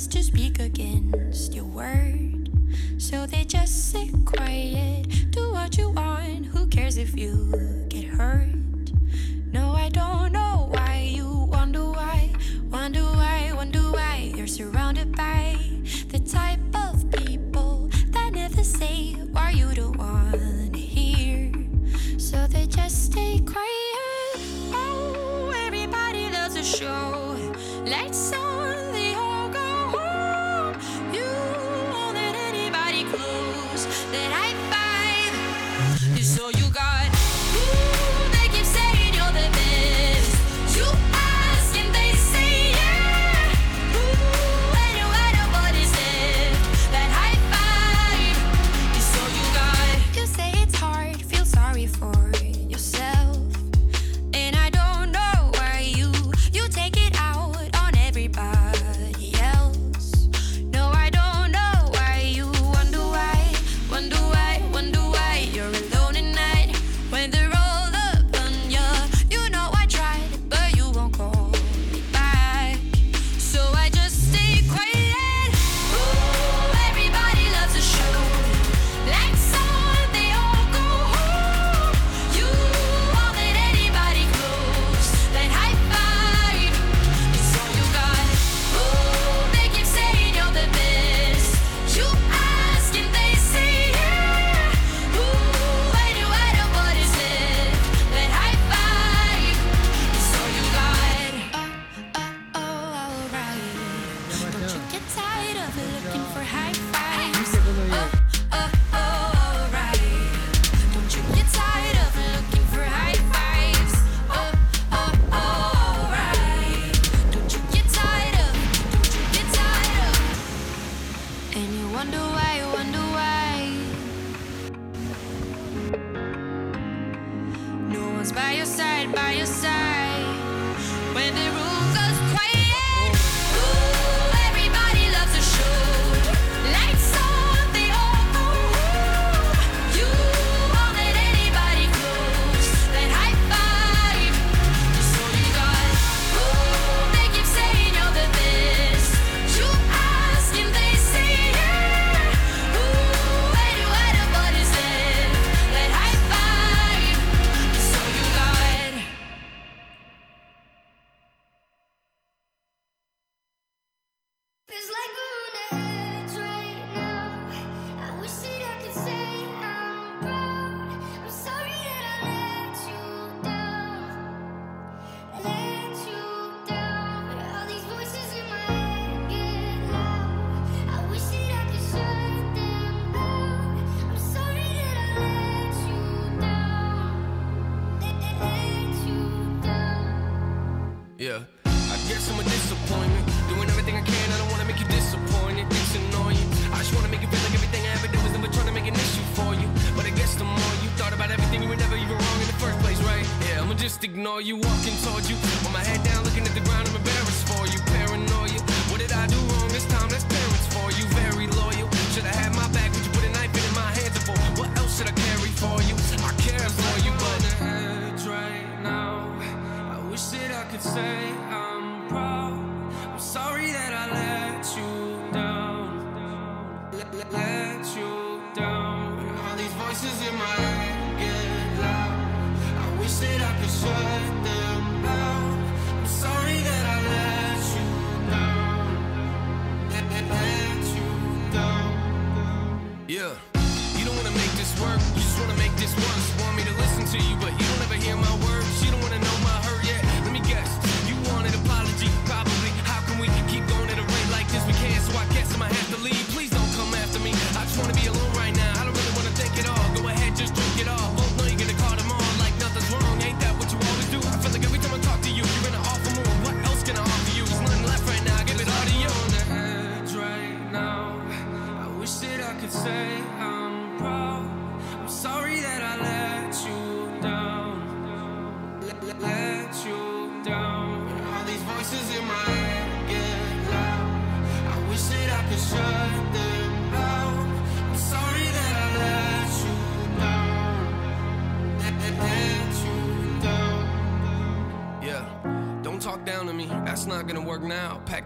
voice to speak against your word. So they just sit quiet, do what you want, who cares if you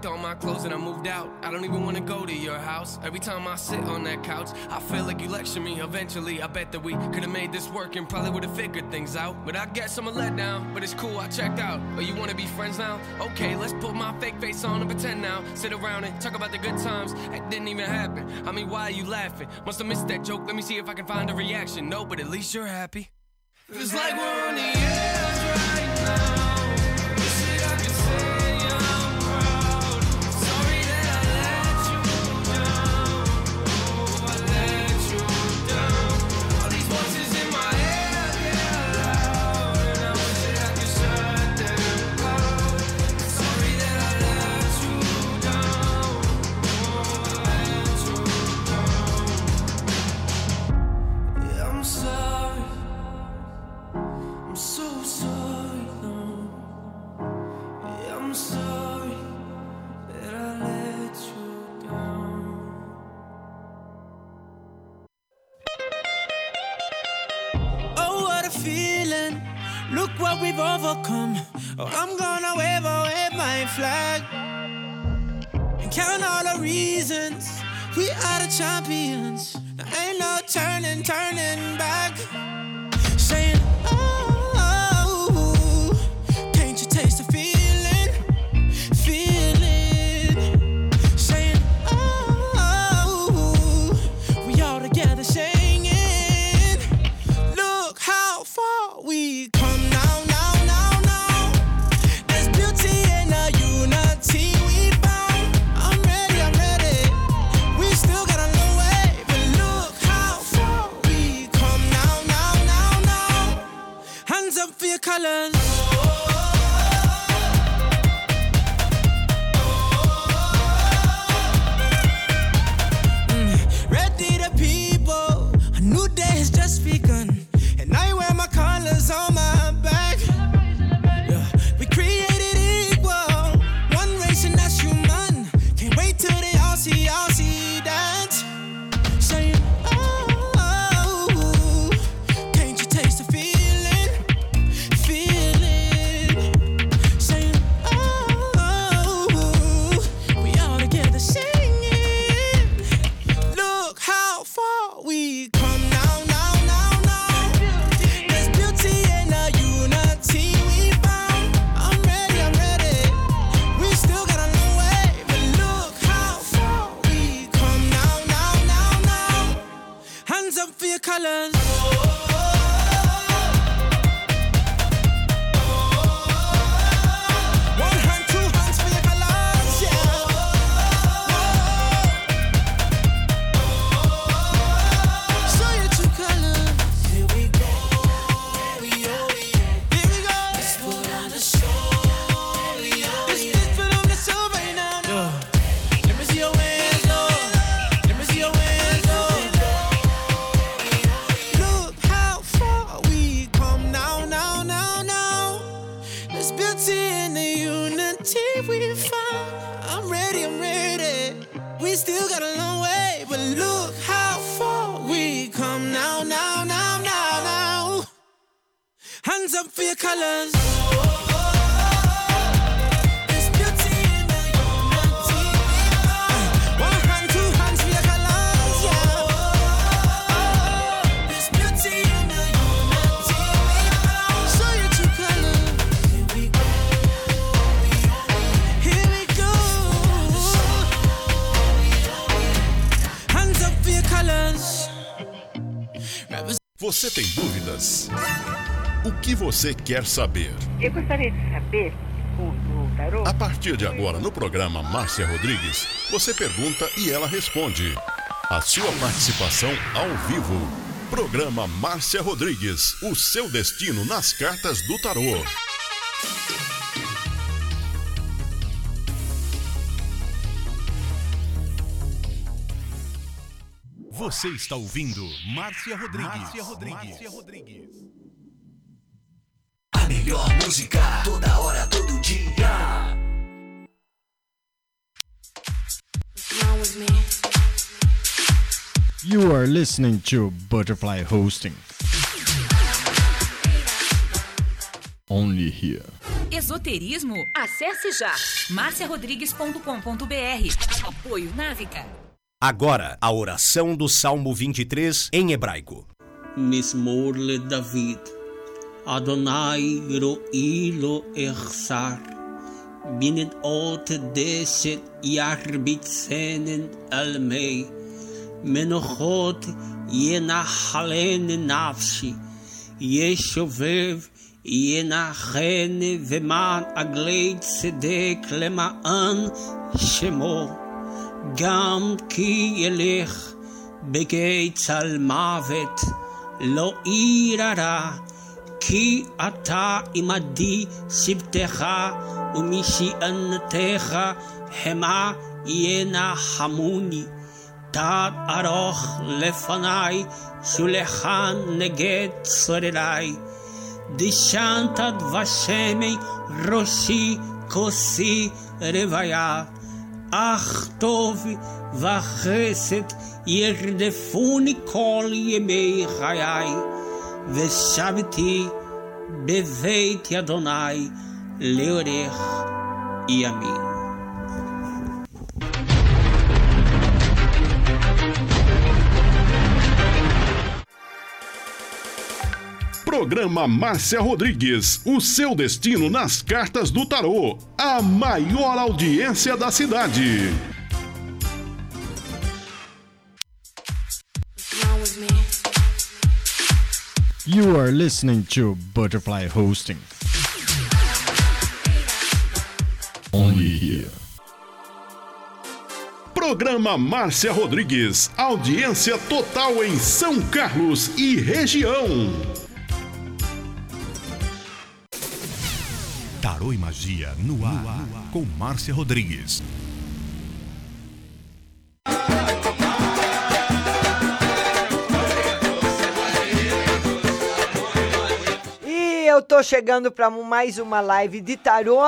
Packed all my clothes and I moved out. I don't even wanna go to your house. Every time I sit on that couch, I feel like you lecture me. Eventually, I bet that we could've made this work and probably would've figured things out. But I guess I'm a letdown. But it's cool, I checked out. Oh, you wanna be friends now? Okay, let's put my fake face on and pretend now. Sit around and talk about the good times. It didn't even happen. I mean, why are you laughing? Must have missed that joke. Let me see if I can find a reaction. No, but at least you're happy. Feels like we're on the você quer saber? Eu gostaria de saber, o, o tarô, A partir de agora, no programa Márcia Rodrigues, você pergunta e ela responde. A sua participação ao vivo. Programa Márcia Rodrigues, o seu destino nas cartas do tarô. Você está ouvindo Márcia Rodrigues. Márcia Rodrigues. Márcia Rodrigues. Melhor música, toda hora, todo dia. You are listening to Butterfly Hosting. Only here. Esoterismo? Acesse já marciarodrigues.com.br. Apoio Návica. Agora, a oração do Salmo 23 em hebraico. Mismor David. אדוני רואי לא אחסר, מנדעות דשת ירביצנן על מי, מנוחות ינחלן נפשי, ישובב ינחן ומען עגלי צדק למען שמו, גם כי ילך בגי צל מוות, לא עיר הרע כי אתה עמדי שבטך ומשענתך המה ינחמוני. Tad aroch lefanai, shulechan neget sorerai. Dishantad vashemi roshi kosi revaya. Ach tov vachesed yerdefuni kol yemei chayai. Veshabiti beveit yadonai leorech yamin. Programa Márcia Rodrigues, o seu destino nas cartas do tarô, a maior audiência da cidade. You are listening to Butterfly Hosting. Only here. Programa Márcia Rodrigues, audiência total em São Carlos e região. Tarô e Magia no ar, no ar. com Márcia Rodrigues. Eu tô chegando para mais uma live de tarô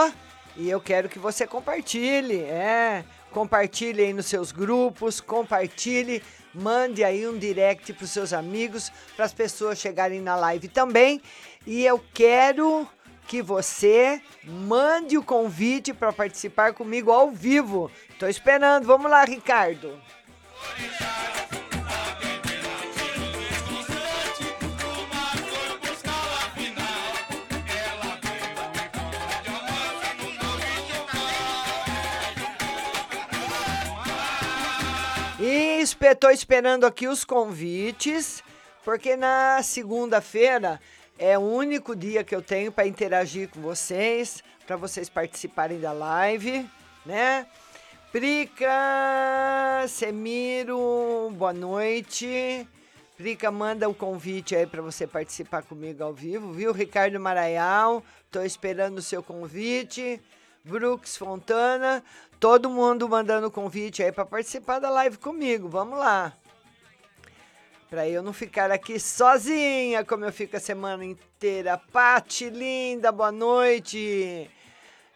e eu quero que você compartilhe, é, compartilhe aí nos seus grupos, compartilhe, mande aí um direct para os seus amigos, para as pessoas chegarem na live também. E eu quero que você mande o convite para participar comigo ao vivo. Tô esperando. Vamos lá, Ricardo. E estou esperando aqui os convites, porque na segunda-feira é o único dia que eu tenho para interagir com vocês, para vocês participarem da live, né? Prica, Semiro, boa noite. Prica, manda o um convite aí para você participar comigo ao vivo, viu? Ricardo Maraial, tô esperando o seu convite. Brooks Fontana, todo mundo mandando convite aí para participar da live comigo. Vamos lá. Para eu não ficar aqui sozinha, como eu fico a semana inteira. Pati, linda, boa noite.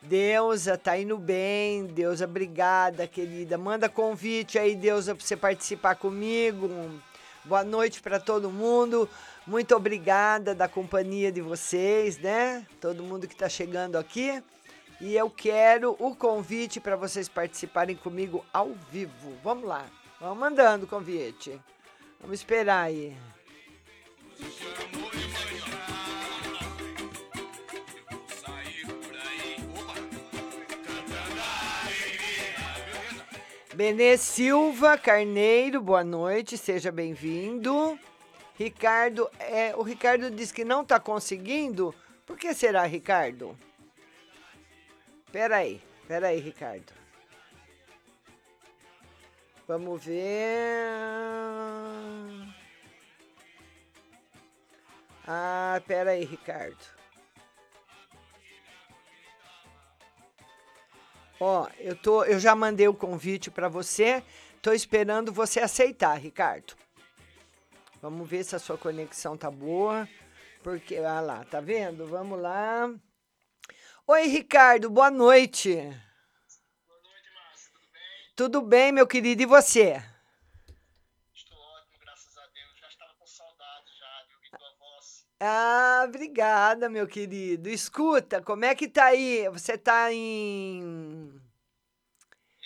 Deusa, tá indo bem. Deusa, obrigada, querida. Manda convite aí, Deusa, para você participar comigo. Boa noite para todo mundo. Muito obrigada da companhia de vocês, né? Todo mundo que está chegando aqui. E eu quero o convite para vocês participarem comigo ao vivo. Vamos lá. Vamos mandando o convite. Vamos esperar aí. Benê Silva Carneiro, boa noite, seja bem-vindo. Ricardo, é, o Ricardo diz que não está conseguindo. Por que será, Ricardo? Pera aí, pera aí, Ricardo. Vamos ver. Ah, pera aí, Ricardo. Ó, eu tô, eu já mandei o convite para você. Tô esperando você aceitar, Ricardo. Vamos ver se a sua conexão tá boa. Porque, ah lá, tá vendo? Vamos lá. Oi, Ricardo, boa noite. Boa noite, Márcia, tudo bem? Tudo bem, meu querido, e você? Estou ótimo, graças a Deus. Já estava com saudade já de ouvir tua voz. Ah, obrigada, meu querido. Escuta, como é que tá aí? Você tá em.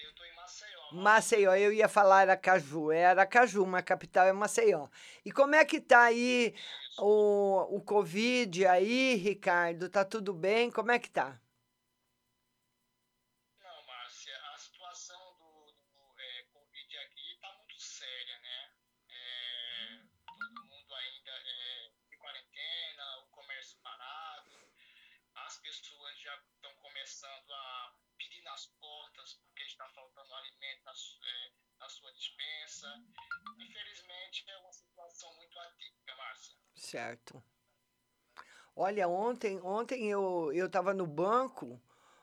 Eu tô em Maceió. Maceió, eu ia falar Aracaju. É Aracaju, mas a capital é Maceió. E como é que tá aí o, o Covid aí, Ricardo? Tá tudo bem? Como é que tá? Certo. Olha, ontem, ontem eu eu estava no banco,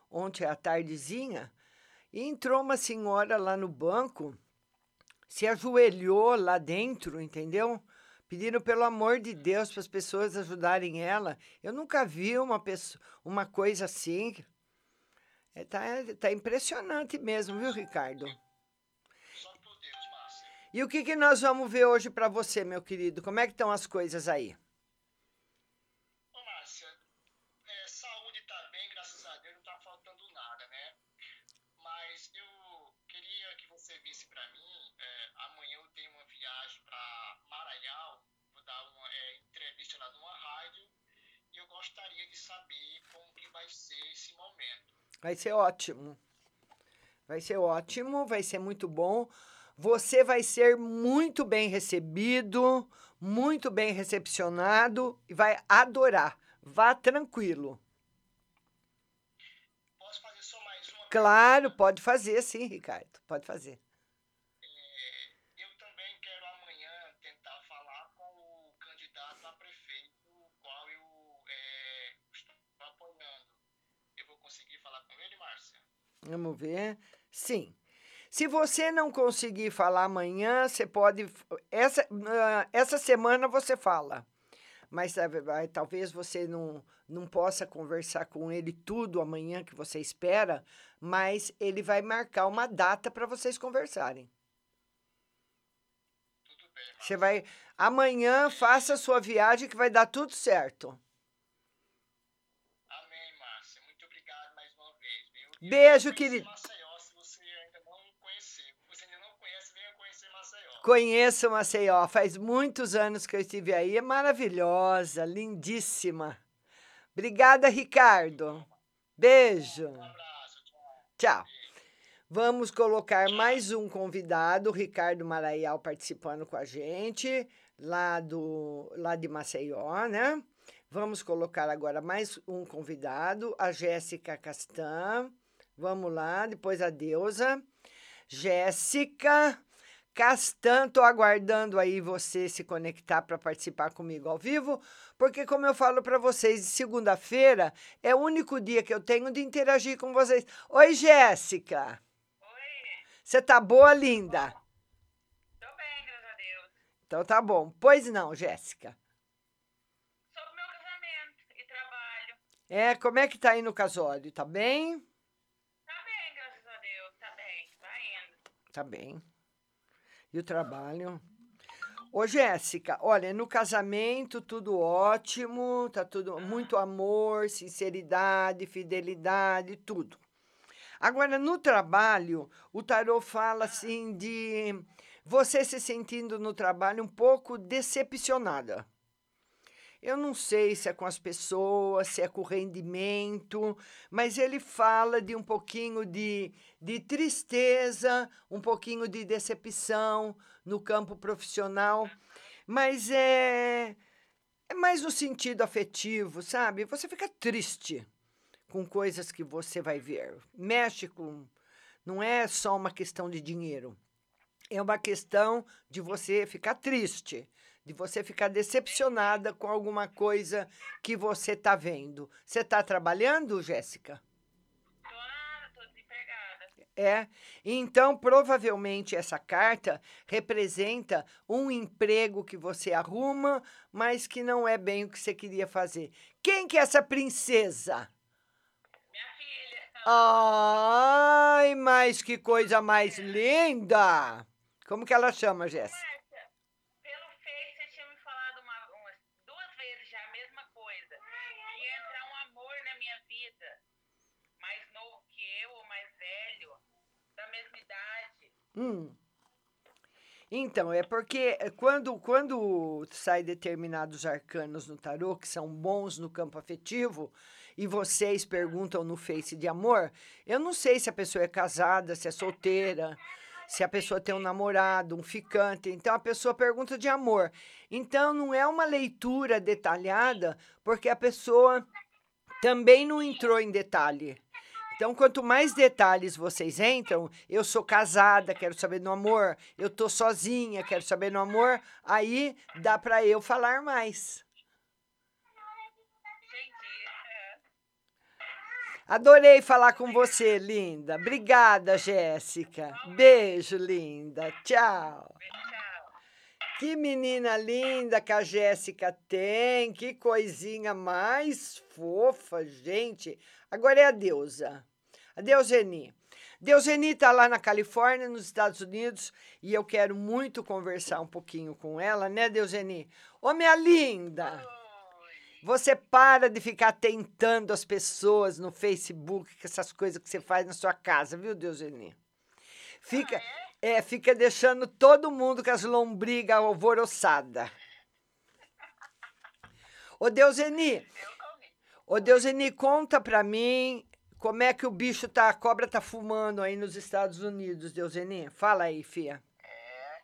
ontem à tardezinha, e entrou uma senhora lá no banco, se ajoelhou lá dentro, entendeu? Pedindo pelo amor de Deus para as pessoas ajudarem ela. Eu nunca vi uma pessoa, uma coisa assim. É, tá, tá impressionante mesmo, viu, Ricardo? E o que, que nós vamos ver hoje para você, meu querido? Como é que estão as coisas aí? Ô, Márcia, é, saúde tá bem, graças a Deus, não tá faltando nada, né? Mas eu queria que você visse pra mim, é, amanhã eu tenho uma viagem pra Maranhão, vou dar uma é, entrevista lá numa rádio, e eu gostaria de saber como que vai ser esse momento. Vai ser ótimo. Vai ser ótimo, vai ser muito bom. Você vai ser muito bem recebido, muito bem recepcionado e vai adorar. Vá tranquilo. Posso fazer só mais uma? Claro, pode fazer sim, Ricardo. Pode fazer. Eu também quero amanhã tentar falar com o candidato a prefeito, o qual eu é, estou apoiando. Eu vou conseguir falar com ele, Márcia? Vamos ver. Sim. Se você não conseguir falar amanhã, você pode. Essa, ah, essa semana você fala. Mas vai- talvez você não, não possa conversar com ele tudo amanhã que você espera, mas ele vai marcar uma data para vocês conversarem. Você vai. Amanhã faça a sua viagem que vai dar tudo certo. Amém, Márcia. Muito obrigado mais uma vez, viu? Beijo, querido. Maceió, se você ainda não conhecer. Se você ainda não conhece, venha conhecer Maceió. Conheço Maceió, faz muitos anos que eu estive aí, é maravilhosa, lindíssima. Obrigada, Ricardo. Beijo. Tchau. Vamos colocar mais um convidado, o Ricardo Maraial, participando com a gente, lá, do, lá de Maceió, né? Vamos colocar agora mais um convidado, a Jéssica Castan. Vamos lá, depois a Deusa. Jéssica Castan, tô aguardando aí você se conectar para participar comigo ao vivo, porque como eu falo para vocês, segunda-feira é o único dia que eu tenho de interagir com vocês. Oi, Jéssica. Oi. Você tá boa, linda? Tô bem, graças a Deus. Então tá bom. Pois não, Jéssica. Sobre meu casamento e trabalho. É, como é que tá aí no casório? Tá bem? Tá bem, graças a Deus. Tá bem, vai indo. Tá bem. E o trabalho? Ô, Jéssica, olha, no casamento tudo ótimo, tá tudo muito amor, sinceridade, fidelidade, tudo. Agora, no trabalho, o tarô fala assim de você se sentindo no trabalho um pouco decepcionada. Eu não sei se é com as pessoas, se é com o rendimento, mas ele fala de um pouquinho de, de tristeza, um pouquinho de decepção no campo profissional, mas é, é mais no sentido afetivo, sabe? Você fica triste com coisas que você vai ver. Mexe com. Não é só uma questão de dinheiro, é uma questão de você ficar triste de você ficar decepcionada com alguma coisa que você está vendo. Você está trabalhando, Jéssica? É. Então, provavelmente essa carta representa um emprego que você arruma, mas que não é bem o que você queria fazer. Quem que é essa princesa? Minha filha. Ai, mas que coisa mais linda! Como que ela chama, Jéssica? Márcia, pelo Face você tinha me falado uma, umas duas vezes já a mesma Hum. Então, é porque eh, quando, quando sai determinados arcanos no tarô, que são bons no campo afetivo, e vocês perguntam no Face de amor, eu não sei se a pessoa é casada, se é solteira, se a pessoa tem um namorado, um ficante. Então, a pessoa pergunta de amor. Então, não é uma leitura detalhada, porque a pessoa também não entrou em detalhe. Então, quanto mais detalhes vocês entram, eu sou casada, quero saber do amor, eu tô sozinha, quero saber do amor, aí dá para eu falar mais. Adorei falar com você, linda. Obrigada, Jéssica. Beijo, linda. Tchau. Que menina linda que a Jéssica tem. Que coisinha mais fofa, gente. Agora é a deusa. A Deuseni. Deuseni está lá na Califórnia, nos Estados Unidos, e eu quero muito conversar um pouquinho com ela, né, Deuseni? Ô, minha linda! Você para de ficar tentando as pessoas no Facebook, com essas coisas que você faz na sua casa, viu, Deuseni? Fica, é, fica deixando todo mundo com as lombrigas alvoroçadas. Ô, Deuseni, ô, Deuseni, conta pra mim como é que o bicho tá, a cobra tá fumando aí nos Estados Unidos, Deuseni? Fala aí, fia. É,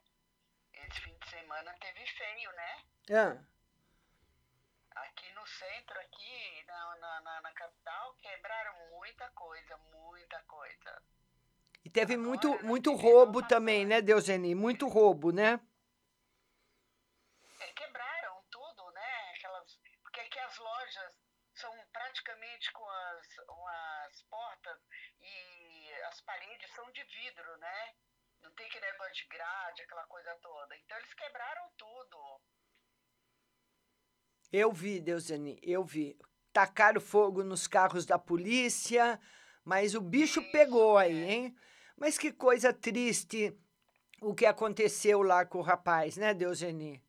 esse fim de semana teve feio, né? Ah. Aqui no centro, aqui na, na, na, na capital, quebraram muita coisa, muita coisa. E teve muito, muito roubo também, né, Deuseni? Muito roubo, né? É, quebraram tudo, né? Aquelas, porque aqui as lojas são praticamente com as, com as portas e as paredes são de vidro, né? Não tem aquele negócio de grade, aquela coisa toda. Então eles quebraram tudo. Eu vi, Deuseni, eu vi. Tacaram fogo nos carros da polícia, mas o bicho Isso, pegou aí, é. hein? Mas que coisa triste o que aconteceu lá com o rapaz, né, Deuseni?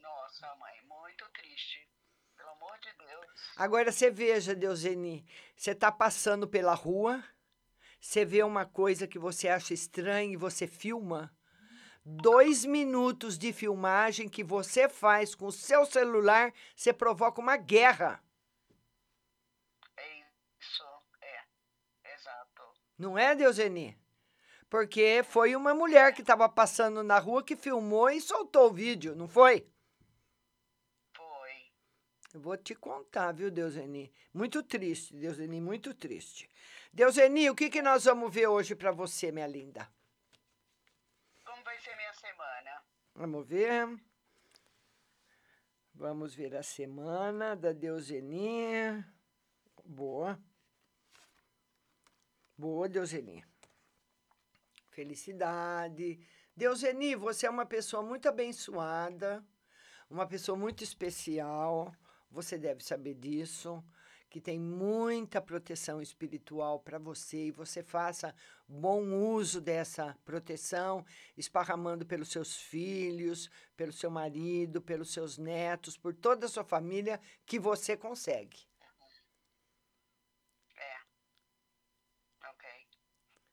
Nossa, mãe, muito triste. Pelo amor de Deus. Agora você veja, Deuseni, você tá passando pela rua, você vê uma coisa que você acha estranha e você filma. Dois minutos de filmagem que você faz com o seu celular, você provoca uma guerra. É isso, é. Exato. Não é, Deuseni? Porque foi uma mulher que estava passando na rua que filmou e soltou o vídeo, não foi? Foi. Eu vou te contar, viu, Deuseni? Muito triste, Deuseni, muito triste. Deuseni, o que, que nós vamos ver hoje para você, minha linda? Como vai ser minha semana? Vamos ver. Vamos ver a semana da Deuseni. Boa. Boa, Deuseni. Felicidade. Deuseni, você é uma pessoa muito abençoada, uma pessoa muito especial. Você deve saber disso, que tem muita proteção espiritual para você e você faça bom uso dessa proteção, esparramando pelos seus filhos, pelo seu marido, pelos seus netos, por toda a sua família que você consegue. É. Ok.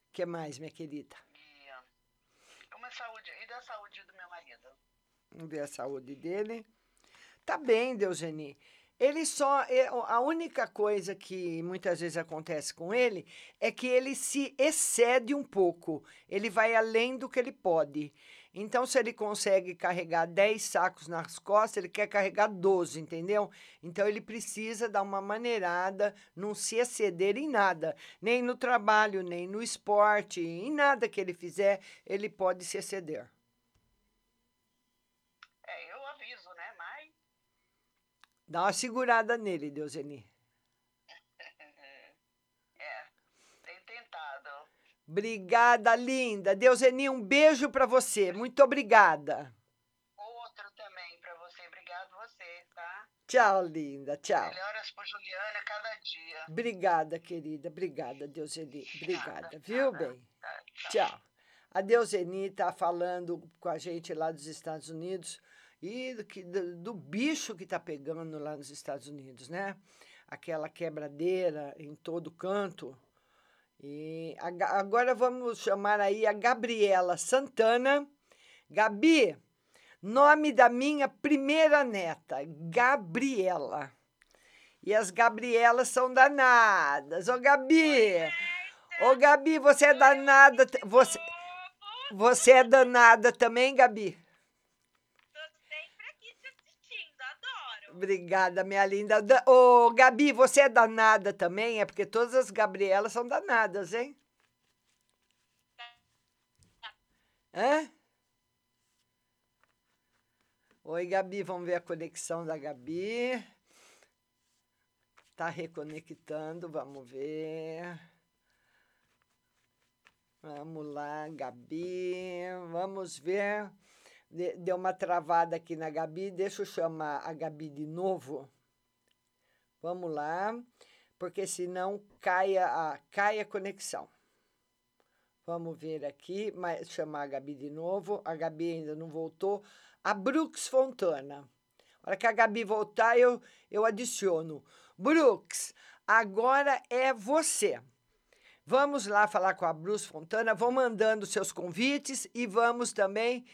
O que mais, minha querida? E ah, como é a saúde? E da saúde do meu marido? Vamos ver a saúde dele. Tá bem, Deuseni. Ele só. é, A única coisa que muitas vezes acontece com ele é que ele se excede um pouco. Ele vai além do que ele pode. Então, se ele consegue carregar 10 sacos nas costas, ele quer carregar 12, entendeu? Então, ele precisa dar uma maneirada, não se exceder em nada. Nem no trabalho, nem no esporte, em nada que ele fizer, ele pode se exceder. É, eu aviso, né? Mas. Dá uma segurada nele, Deuseni. É. Tenho tentado. Obrigada, linda. Deuseni, um beijo para você. Muito obrigada. Outro também pra você. Obrigado você, tá? Tchau, linda. Tchau. Melhoras por Juliana cada dia. Obrigada, querida. Obrigada, Deuseni. Obrigada, viu, bem? Tá, Tchau. A Deuseni está falando com a gente lá dos Estados Unidos e do, que- do, do bicho que está pegando lá nos Estados Unidos, né? Aquela quebradeira em todo canto. E a agora vamos chamar aí a Gabriela Santana. Gabi, nome da minha primeira neta, Gabriela. E as Gabrielas são danadas. Ô, Gabi! Ô, Gabi, você é danada. Você, você é danada também, Gabi? Obrigada, minha linda. Da- Ô, Gabi, você é danada também? É porque todas as Gabrielas são danadas, hein? Hã? Oi, Gabi, vamos ver a conexão da Gabi. Tá reconectando, vamos ver. Vamos lá, Gabi. Vamos ver. De- Deu uma travada aqui na Gabi. Deixa eu chamar a Gabi de novo. Vamos lá, porque senão cai a, cai a conexão. Vamos ver aqui, mas chamar a Gabi de novo. A Gabi ainda não voltou. A Brooks Fontana. Hora que a Gabi voltar, eu, eu adiciono. Brooks, agora é você. Vamos lá falar com a Brooks Fontana. Vão mandando seus convites e vamos também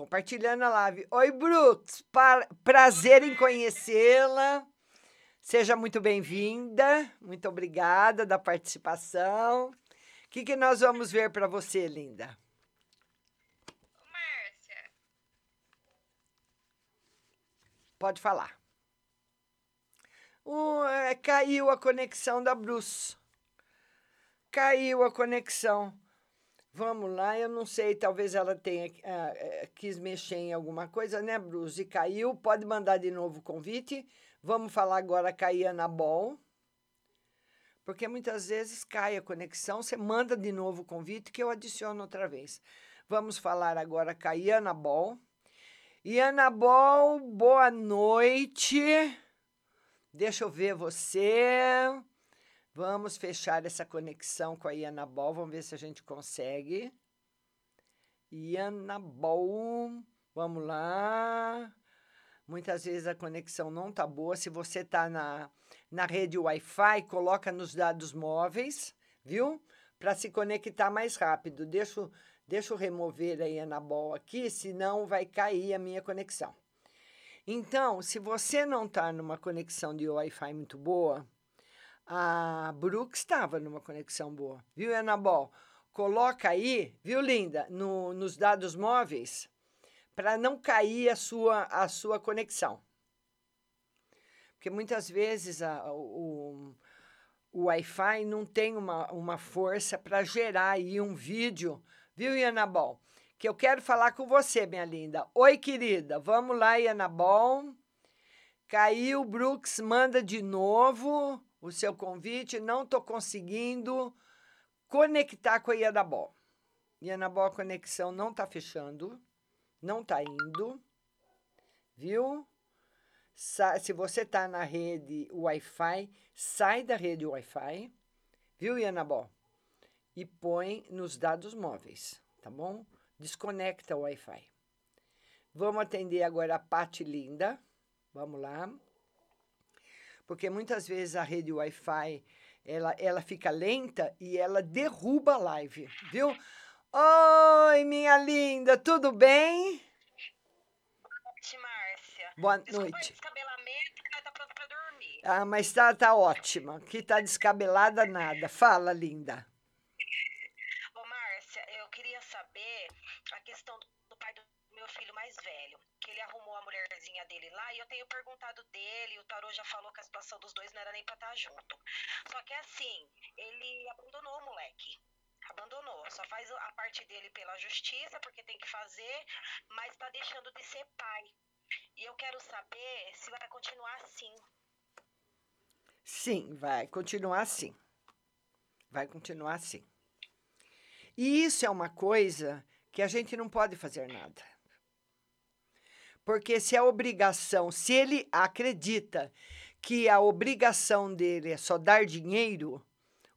compartilhando a live. Oi, Brooks. pa- prazer em conhecê-la. Seja muito bem-vinda. Muito obrigada da participação. O que, que nós vamos ver para você, linda? Pode falar. É, caiu a conexão da Bruce. Caiu a conexão. Vamos lá, eu não sei, talvez ela tenha eh, quis mexer em alguma coisa, né, Bruce? E caiu. Pode mandar de novo o convite. Vamos falar agora com a Iana Ball. Porque muitas vezes cai a conexão, você manda de novo o convite que eu adiciono outra vez. Vamos falar agora com a Iana Ball. Iana Ball, boa noite. Deixa eu ver você. Vamos fechar essa conexão com a Iana Ball. Vamos ver se a gente consegue. Iana Ball, vamos lá. Muitas vezes a conexão não tá boa. Se você tá na, na rede Wi-Fi, coloca nos dados móveis, viu? Para se conectar mais rápido. Deixa, deixa eu remover a Iana Ball aqui, senão vai cair a minha conexão. Então, se você não está numa conexão de Wi-Fi muito boa, a Brooks estava numa conexão boa, viu, Anabol? Coloca aí, viu, linda, no, nos dados móveis, para não cair a sua, a sua conexão. Porque muitas vezes a, o, o Wi-Fi não tem uma, uma força para gerar aí um vídeo, viu, Ianabol? Que eu quero falar com você, minha linda. Oi, querida. Vamos lá, Ianabol. Caiu, Brooks, manda de novo o seu convite. Não estou conseguindo conectar com a Ianabol. Ianabol, a conexão não está fechando. Não está indo. Viu? Se você está na rede Wi-Fi, sai da rede Wi-Fi, viu, Ianabol? E põe nos dados móveis, tá bom? Desconecta o Wi-Fi. Vamos atender agora a Pati Linda. Vamos lá. Porque muitas vezes a rede Wi-Fi ela, ela fica lenta e ela derruba a live, viu? Oi, minha linda, tudo bem? noite, Márcia. Boa Desculpa noite. descabelamento, tá pronto pra dormir. Ah, mas tá, tá ótima. Aqui tá descabelada nada. Fala, linda. Tenho perguntado dele. O Tarô já falou que a situação dos dois não era nem pra estar junto. Só que assim, ele abandonou o moleque. Abandonou. Só faz a parte dele pela justiça, porque tem que fazer, mas tá deixando de ser pai. E eu quero saber se vai continuar assim. Sim, vai continuar assim. Vai continuar assim. E isso é uma coisa que a gente não pode fazer nada. Porque se a obrigação, se ele acredita que a obrigação dele é só dar dinheiro,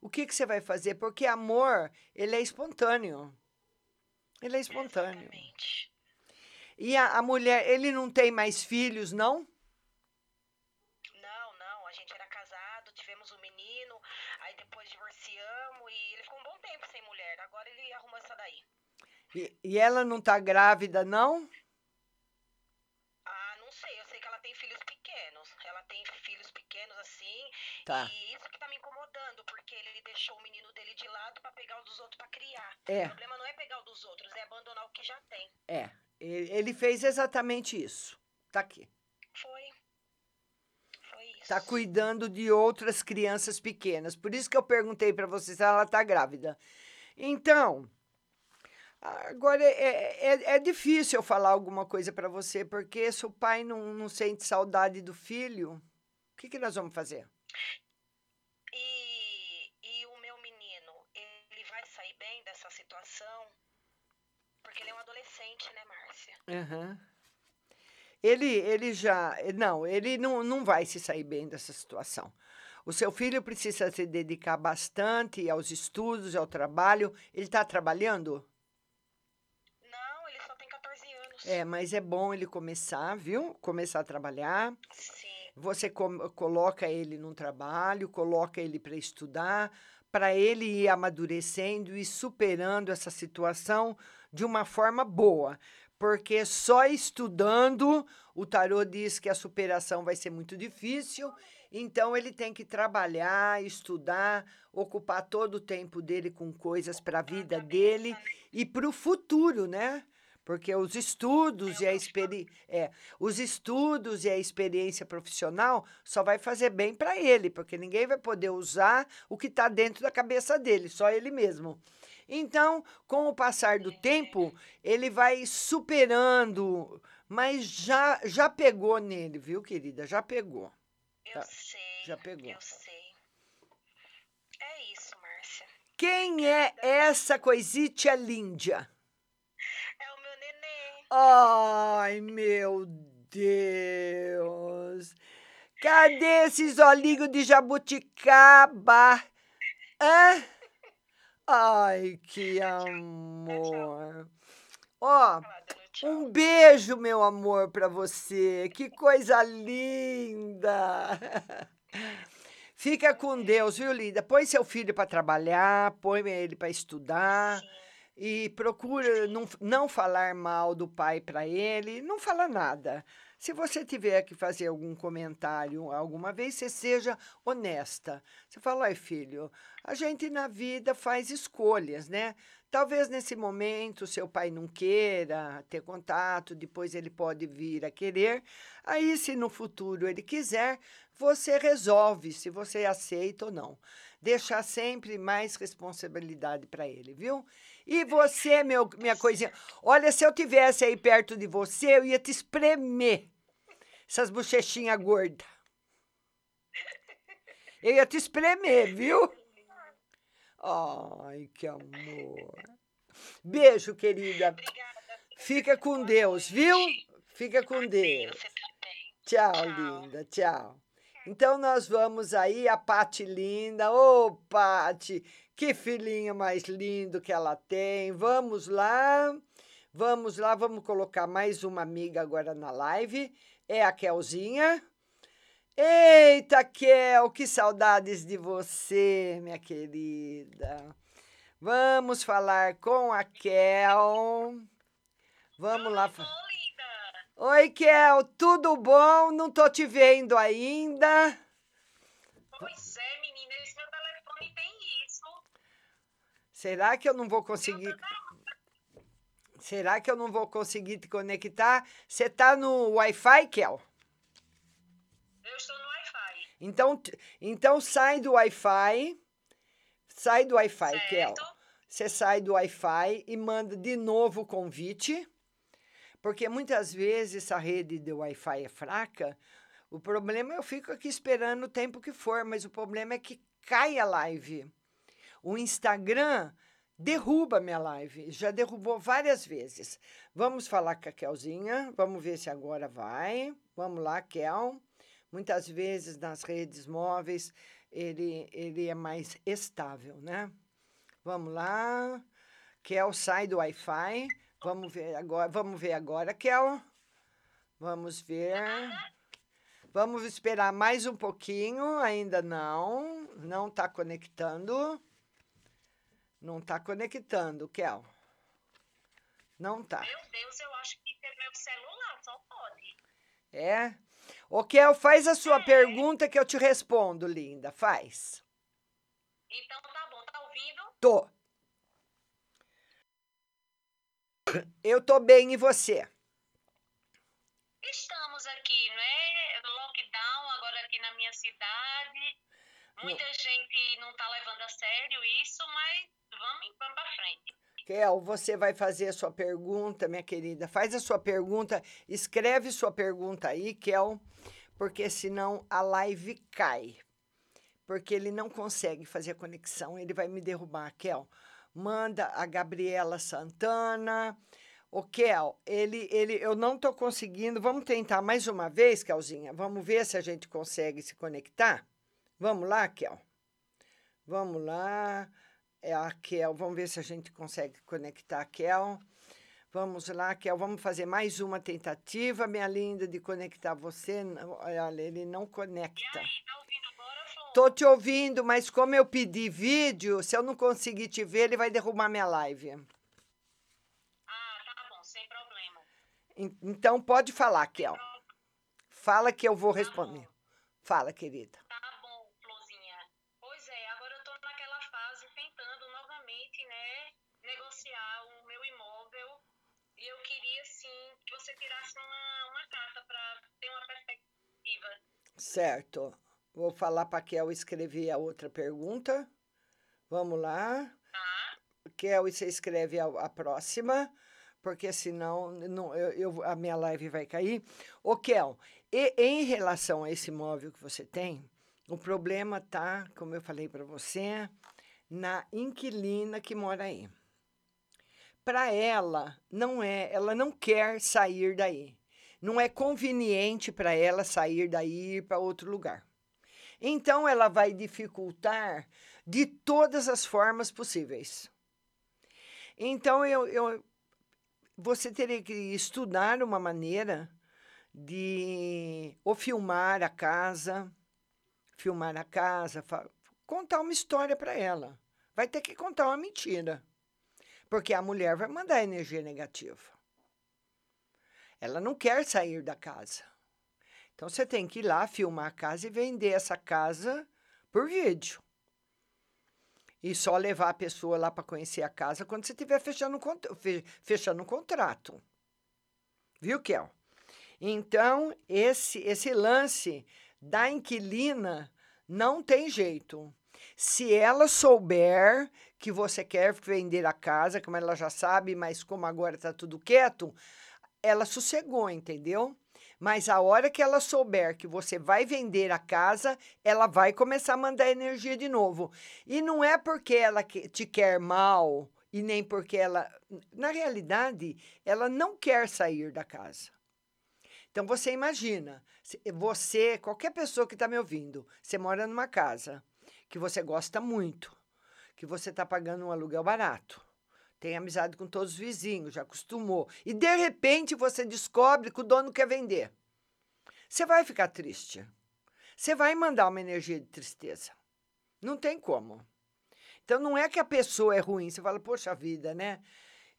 o que, que você vai fazer? Porque amor, ele é espontâneo. Ele é espontâneo. Exatamente. E a, a mulher, ele não tem mais filhos, não? Não, não. A gente era casado, tivemos um menino, aí depois divorciamos e ele ficou um bom tempo sem mulher. Agora ele arrumou essa daí. E, e ela não tá grávida, não? Não. Tá. E isso que tá me incomodando, porque ele deixou o menino dele de lado pra pegar o dos outros pra criar. É. O problema não é pegar o dos outros, é abandonar o que já tem. É. Ele fez exatamente isso. Tá aqui. Foi. Foi isso. Tá cuidando de outras crianças pequenas. Por isso que eu perguntei pra você se ela tá grávida. Então, agora é, é, é difícil eu falar alguma coisa pra você, porque se o pai não, não sente saudade do filho, o que, que nós vamos fazer? E, e o meu menino, ele vai sair bem dessa situação? Porque ele é um adolescente, né, Márcia? Aham. Ele, ele já. Não, ele não, não vai se sair bem dessa situação. O seu filho precisa se dedicar bastante aos estudos, ao trabalho. Ele está trabalhando? Não, ele só tem 14 anos. É, mas é bom ele começar, viu? Começar a trabalhar. Sim. Você coloca ele num trabalho, coloca ele para estudar, para ele ir amadurecendo e superando essa situação de uma forma boa. Porque só estudando, o tarô diz que a superação vai ser muito difícil, então ele tem que trabalhar, estudar, ocupar todo o tempo dele com coisas para a vida dele e para o futuro, né? Porque os estudos e a experi é, os estudos e a experiência profissional só vai fazer bem para ele, porque ninguém vai poder usar o que está dentro da cabeça dele, só ele mesmo. Então, com o passar do tempo, ele vai superando, mas já já pegou nele, viu, querida? Já pegou. Eu Tá, sei. Já pegou. Eu sei. É isso, Márcia. Quem é essa coisita linda? É o meu nenê. Ai, meu Deus. Cadê esses olhinhos de jabuticaba? Hã? Ai, que amor. Ó, um beijo, meu amor, pra você. Que coisa linda. Fica com Deus, viu, linda? Põe seu filho para trabalhar, põe ele para estudar e procura não, não falar mal do pai para ele, não fala nada. Se você tiver que fazer algum comentário alguma vez, você seja honesta. Você fala, ai filho, a gente na vida faz escolhas, né? Talvez nesse momento seu pai não queira ter contato, depois ele pode vir a querer. Aí, se no futuro ele quiser, você resolve se você aceita ou não. Deixar sempre mais responsabilidade para ele, viu? E você, meu, minha coisinha, olha, se eu tivesse aí perto de você, eu ia te espremer essas bochechinhas gordas. Eu ia te espremer, viu? Ai, que amor. Beijo, querida. Fica com Deus, viu? Fica com Deus. Tchau, linda. Tchau. Então nós vamos aí, a Pati linda. Ô, Pati, que filhinho mais lindo que ela tem. Vamos lá. Vamos lá, vamos colocar mais uma amiga agora na live. É a Kelzinha. Eita, Kel, que saudades de você, minha querida. Vamos falar com a Kel. Vamos lá. fa- Oi, Kel, tudo bom? Não tô te vendo ainda. Pois é, Será que eu não vou conseguir? Será que eu não vou conseguir te conectar? Você tá no Wi-Fi, Kel? Eu estou no Wi-Fi. Então, então sai do Wi-Fi. Sai do Wi-Fi, Kel. Você sai do Wi-Fi e manda de novo o convite. Porque muitas vezes a rede do Wi-Fi é fraca. O problema é eu fico aqui esperando o tempo que for, mas o problema é que cai a live. O Instagram derruba minha live. Já derrubou várias vezes. Vamos falar com a Kelzinha. Vamos ver se agora vai. Vamos lá, Kel. Muitas vezes nas redes móveis ele, ele é mais estável, né? Vamos lá. Kel sai do Wi-Fi. Vamos ver agora. Vamos ver agora, Kel. Vamos ver. Vamos esperar mais um pouquinho. Ainda não. Não está conectando. Não está conectando, Kel. Não tá. Meu Deus, eu acho que pelo meu celular só pode. É? Ô, Kel, faz a sua pergunta que eu te respondo, linda. Faz. Então tá bom, tá ouvindo? Tô. Eu tô bem e você? Estamos aqui, né? Lockdown agora aqui na minha cidade. Muita gente não tá levando a sério isso, mas vamos, vamos pra frente. Kel, você vai fazer a sua pergunta, minha querida. Faz a sua pergunta, escreve sua pergunta aí, Kel, porque senão a live cai. Porque ele não consegue fazer a conexão, ele vai me derrubar, Kel. Manda a Gabriela Santana. O Kel, ele, ele, eu não tô conseguindo. Vamos tentar mais uma vez, Kelzinha. Vamos ver se a gente consegue se conectar. Vamos lá, Kel. Vamos lá. É a Kel. Vamos ver se a gente consegue conectar a Kel. Vamos lá, Kel. Vamos fazer mais uma tentativa, minha linda, de conectar você. Olha, ele não conecta. Tô te ouvindo, mas como eu pedi vídeo, se eu não conseguir te ver, ele vai derrubar minha live. Ah, tá bom, sem problema. En- Então pode falar, Kel. Fala que eu vou responder. Fala, querida. Tá bom, Florzinha. Pois é, agora eu tô naquela fase tentando novamente, né, negociar o meu imóvel. E eu queria, sim, que você tirasse uma, uma carta pra ter uma perspectiva. Certo. Vou falar para Kel escrever a outra pergunta. Vamos lá. Kel, e você escreve a, a próxima, porque senão não, eu, eu- a minha live vai cair. Ô, Kel, e, em relação a esse imóvel que você tem, o problema tá, como eu falei para você, na inquilina que mora aí. Para ela, não é, ela não quer sair daí. Não é conveniente para ela sair daí e ir para outro lugar. Então, ela vai dificultar de todas as formas possíveis. Então, eu, eu, você teria que estudar uma maneira de ou filmar a casa, filmar a casa, contar uma história para ela. Vai ter que contar uma mentira, porque a mulher vai mandar energia negativa. Ela não quer sair da casa. Então você tem que ir lá filmar a casa e vender essa casa por vídeo. E só levar a pessoa lá para conhecer a casa quando você estiver fechando, fechando um contrato. Viu, Kel? Então, esse, esse lance da inquilina não tem jeito. Se ela souber que você quer vender a casa, como ela já sabe, mas como agora está tudo quieto, ela sossegou, entendeu? Mas a hora que ela souber que você vai vender a casa, ela vai começar a mandar energia de novo. E não é porque ela te quer mal e nem porque ela. Na realidade, ela não quer sair da casa. Então você imagina, você, qualquer pessoa que está me ouvindo, você mora numa casa que você gosta muito, que você está pagando um aluguel barato, tem amizade com todos os vizinhos, já acostumou, e de repente você descobre que o dono quer vender. Você vai ficar triste. Você vai mandar uma energia de tristeza. Não tem como. Então não é que a pessoa é ruim, você fala, poxa vida, né?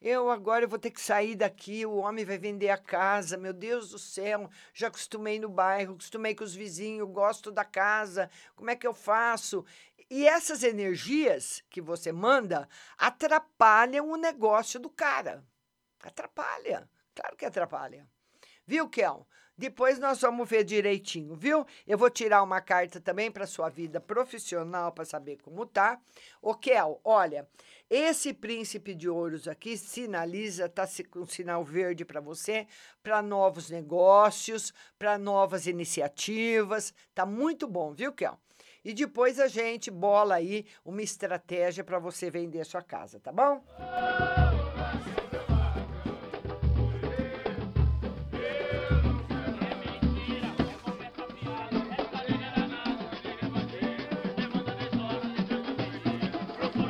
Eu agora eu vou ter que sair daqui, o homem vai vender a casa, meu Deus do céu, já acostumei no bairro, acostumei com os vizinhos, gosto da casa, como é que eu faço? E essas energias que você manda atrapalham o negócio do cara. Atrapalha, claro que atrapalha. Viu, Kel? Depois nós vamos ver direitinho, viu? Eu vou tirar uma carta também para sua vida profissional para saber como tá. Ô, Kel, olha, esse príncipe de ouros aqui sinaliza, tá com sinal verde para você, para novos negócios, para novas iniciativas. Tá muito bom, viu, Kel? E depois a gente bola aí uma estratégia para você vender sua casa, tá bom?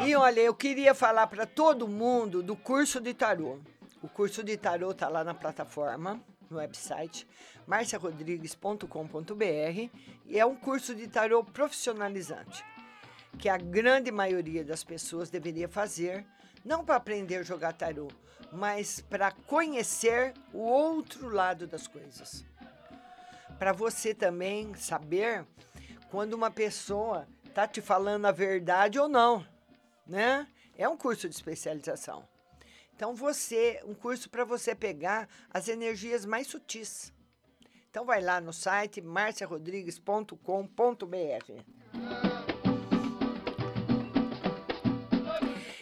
E olha, eu queria falar para todo mundo do curso de tarô. O curso de tarô tá lá na plataforma, no website marciarodrigues.com.br e é um curso de tarô profissionalizante que a grande maioria das pessoas deveria fazer Não para aprender a jogar tarô, mas para conhecer o outro lado das coisas. Para você também saber quando uma pessoa tá te falando a verdade ou não, né? É um curso de especialização. Então você, um curso para você pegar as energias mais sutis. Então vai lá no site marciarodrigues.com.br.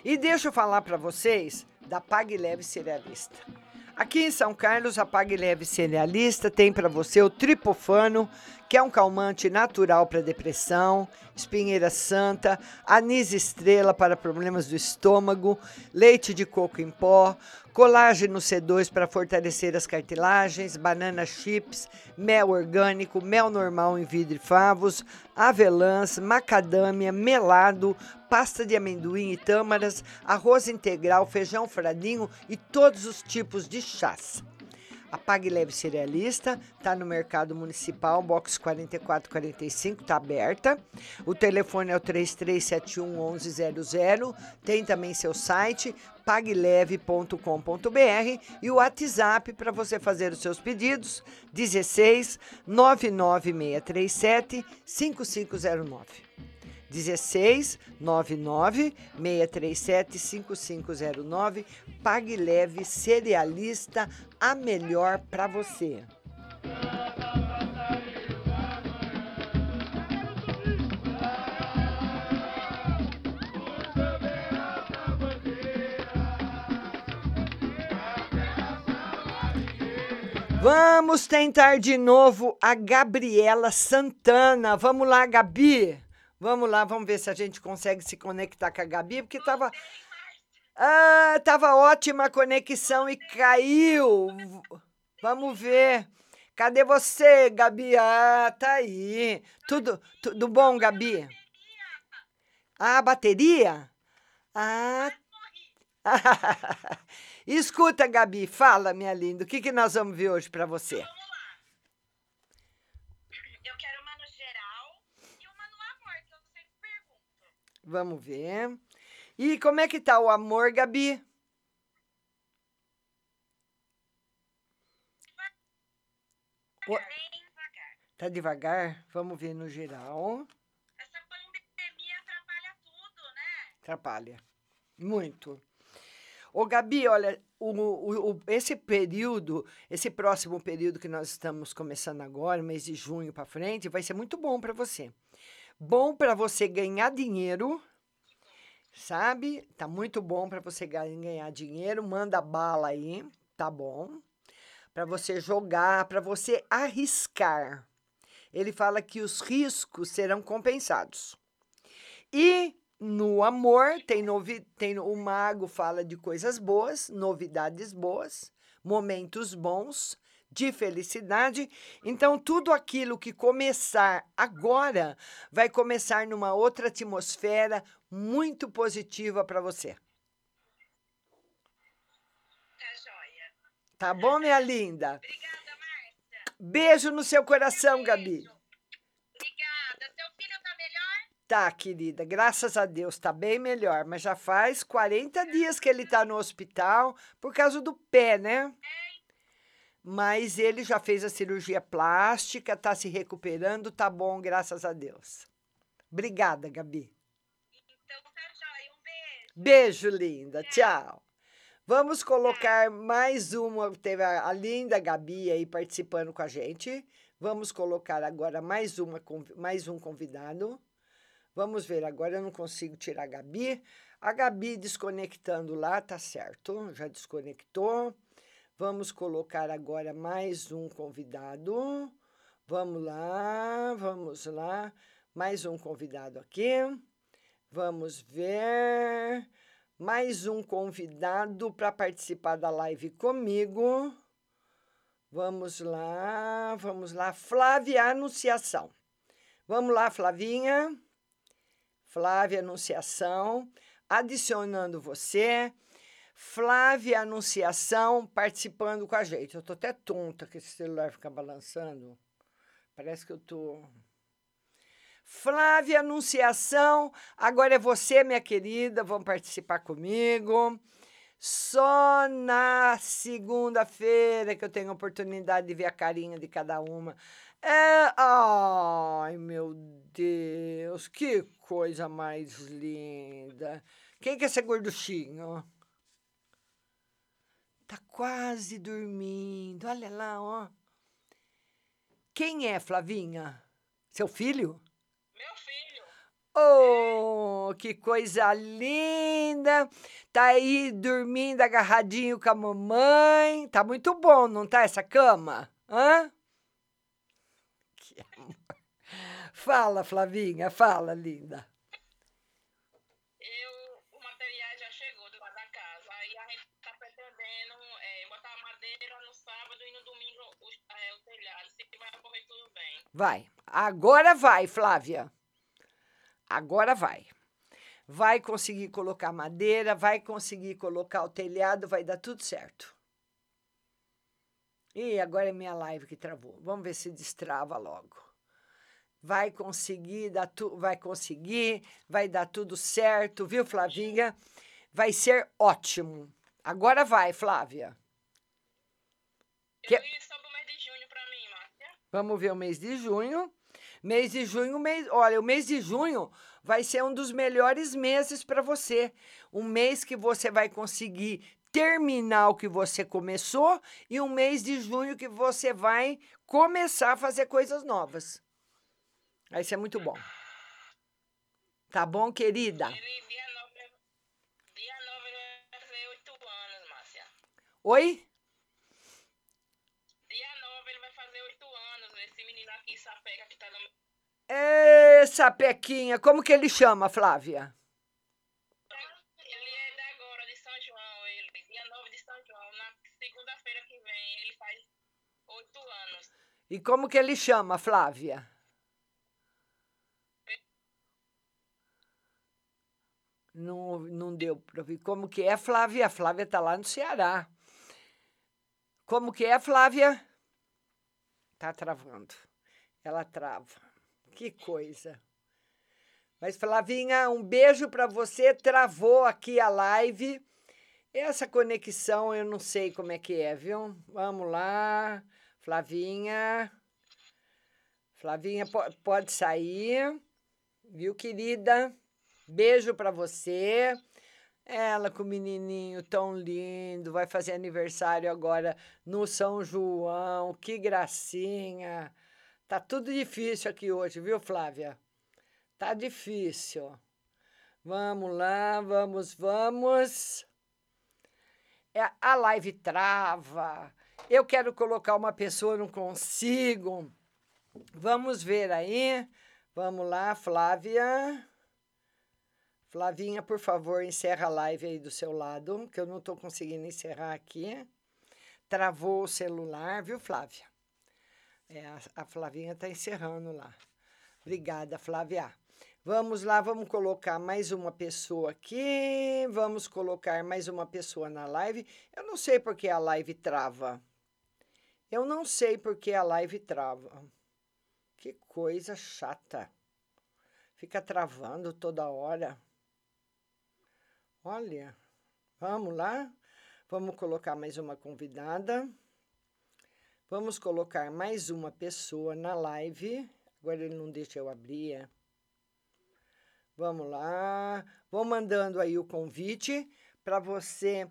E deixa eu falar para vocês da Pague Leve Cerealista. Aqui em São Carlos, a Pague Leve Cerealista tem para você o tripofano, que é um calmante natural para depressão, espinheira santa, anis estrela para problemas do estômago, leite de coco em pó, colágeno C2 para fortalecer as cartilagens, banana chips, mel orgânico, mel normal em vidro e favos, avelãs, macadâmia, melado, pasta de amendoim e tâmaras, arroz integral, feijão fradinho e todos os tipos de chás. A Pague Leve Cerealista está no Mercado Municipal, box 4445, está aberta. O telefone é o 3371 1100. Tem também seu site, pagleve.com.br e o WhatsApp para você fazer os seus pedidos, 16 99637 5509. 16 99 637 5509. Pague Leve Cerealista, a melhor para você. Vamos tentar de novo a Gabriela Santana. Vamos lá, Gabi. Vamos lá, vamos ver se a gente consegue se conectar com a Gabi, porque tava. Ah, tava ótima a conexão e caiu. Vamos ver. Cadê você, Gabi? Ah, tá aí. Tudo, tudo bom, Gabi? Ah, bateria? Ah. Escuta, Gabi, fala, minha linda, o que, que nós vamos ver hoje para você? Eu quero uma no geral e uma no amor, que eu sempre pergunto. Vamos ver. E como é que tá o amor, Gabi? O- Tá devagar? Vamos ver no geral. Essa pandemia atrapalha tudo, né? Atrapalha. Muito. Ô, Gabi, olha, o, o- o- esse período, esse próximo período que nós estamos começando agora, mês de junho para frente, vai ser muito bom para você. Bom para você ganhar dinheiro, sabe? Tá muito bom para você ga- ganhar dinheiro. Manda bala aí, tá bom? Para você jogar, para você arriscar. Ele fala que os riscos serão compensados. E no amor, tem, novi tem o mago fala de coisas boas, novidades boas, momentos bons, de felicidade. Então, tudo aquilo que começar agora vai começar numa outra atmosfera muito positiva para você. Tá joia. Tá bom, minha linda? Beijo no seu coração, Gabi. Obrigada. Seu filho tá melhor? Tá, querida, graças a Deus, tá bem melhor, mas já faz 40 dias que ele tá no hospital por causa do pé, né? Mas ele já fez a cirurgia plástica, tá se recuperando, tá bom, graças a Deus. Obrigada, Gabi. Então tá joia. Um beijo. Beijo, linda. Tchau. Vamos colocar mais uma. Teve a, a linda Gabi aí participando com a gente. Vamos colocar agora mais, uma, mais um convidado. Vamos ver, agora eu não consigo tirar a Gabi. A Gabi desconectando lá, tá certo, já desconectou. Vamos colocar agora mais um convidado. Vamos lá, vamos lá. Mais um convidado aqui. Vamos ver. Mais um convidado para participar da live comigo. Vamos lá, vamos lá. Flávia Anunciação. Vamos lá, Flavinha. Flávia Anunciação. Adicionando você. Flávia Anunciação participando com a gente. Eu tô até tonta que esse celular fica balançando. Parece que eu tô. Flávia Anunciação, agora é você, minha querida, vão participar comigo. Só na segunda-feira que eu tenho a oportunidade de ver a carinha de cada uma. É, ai, meu Deus, que coisa mais linda. Quem que é esse gorduchinho? Tá quase dormindo. Olha lá, ó. Quem é, Flavinha? Seu filho? Meu filho. Oh, que coisa linda! Tá aí dormindo agarradinho com a mamãe. Tá muito bom, não tá essa cama? Hã? Que amor. Fala, Flavinha, fala, linda. Vai. Agora vai, Flávia. Agora vai. Vai conseguir colocar madeira, vai conseguir colocar o telhado, vai dar tudo certo. E agora é minha live que travou. Vamos ver se destrava logo. Vai conseguir, dar tu, vai conseguir, vai dar tudo certo, viu, Flavinha? Vai ser ótimo. Agora vai, Flávia. Que... sobre o mês de junho para mim, Márcia. Vamos ver o mês de junho. Mês de junho, mês, olha, o mês de junho vai ser um dos melhores meses para você. Um mês que você vai conseguir terminar o que você começou e um mês de junho que você vai começar a fazer coisas novas. Vai ser muito bom. Tá bom, querida? Dia 9, dia 9 vai fazer 8 anos, Márcia. Oi? Dia 9 ele vai fazer 8 anos. Esse menino aqui, Sapeca, que tá no Ê, Sapequinha, como que ele chama, Flávia? Ele é da agora, de São João, ele. Dia 9 de São João. Na segunda-feira que vem, ele faz 8 anos. E como que ele chama, Flávia? Não, não deu para ouvir. Como que é, Flávia? A Flávia tá lá no Ceará. Como que é, Flávia? Tá travando. Ela trava. Que coisa. Mas, Flavinha, um beijo para você. Travou aqui a live. Essa conexão eu não sei como é que é, viu? Vamos lá. Flavinha. Flavinha pode sair. Viu, querida? Beijo para você. Ela com o menininho tão lindo, vai fazer aniversário agora no São João. Que gracinha. Tá tudo difícil aqui hoje, viu, Flávia? Tá difícil. Vamos lá, vamos, vamos. É, a live trava. Eu quero colocar uma pessoa, não consigo. Vamos ver aí. Vamos lá, Flávia. Flavinha, por favor, encerra a live aí do seu lado, que eu não estou conseguindo encerrar aqui. Travou o celular, viu, Flávia? É, a, a Flavinha está encerrando lá. Obrigada, Flávia. Vamos lá, vamos colocar mais uma pessoa aqui. Vamos colocar mais uma pessoa na live. Eu não sei porque a live trava. Eu não sei porque a live trava. Que coisa chata. Fica travando toda hora. Olha, vamos lá. Vamos colocar mais uma convidada. Vamos colocar mais uma pessoa na live. Agora ele não deixa eu abrir. É. Vamos lá. Vou mandando aí o convite para você.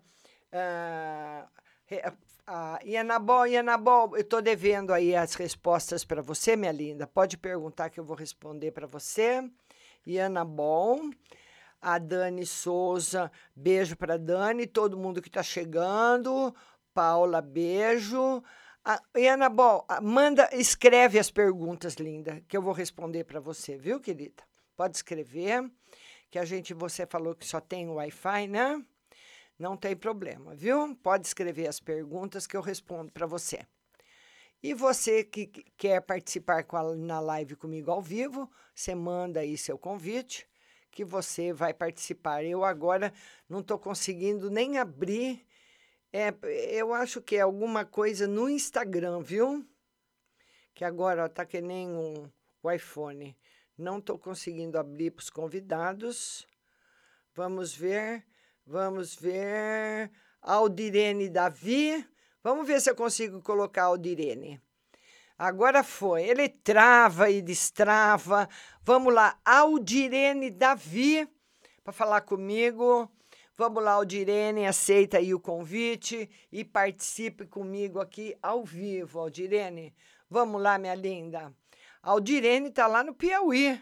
Uh, uh, Ianabol, Ianabol, eu estou devendo aí as respostas para você, minha linda. Pode perguntar que eu vou responder para você. Ianabol a Dani Souza, beijo para Dani, todo mundo que está chegando. Paula, beijo. Ana Bol, manda, escreve as perguntas, linda, que eu vou responder para você, viu, querida? Pode escrever, que a gente, você falou que só tem Wi-Fi, né? Não tem problema, viu? Pode escrever as perguntas que eu respondo para você. E você que quer participar a, na live comigo ao vivo, você manda aí seu convite que você vai participar. Eu agora não estou conseguindo nem abrir. É, eu acho que é alguma coisa no Instagram, viu? Que agora está que nem um, o iPhone. Não estou conseguindo abrir para os convidados. Vamos ver, vamos ver. Aldirene Davi. Vamos ver se eu consigo colocar Aldirene. Agora foi. Ele trava e destrava. Vamos lá, Aldirene Davi, para falar comigo. Vamos lá, Aldirene, aceita aí o convite e participe comigo aqui ao vivo, Aldirene. Vamos lá, minha linda. Aldirene está lá no Piauí.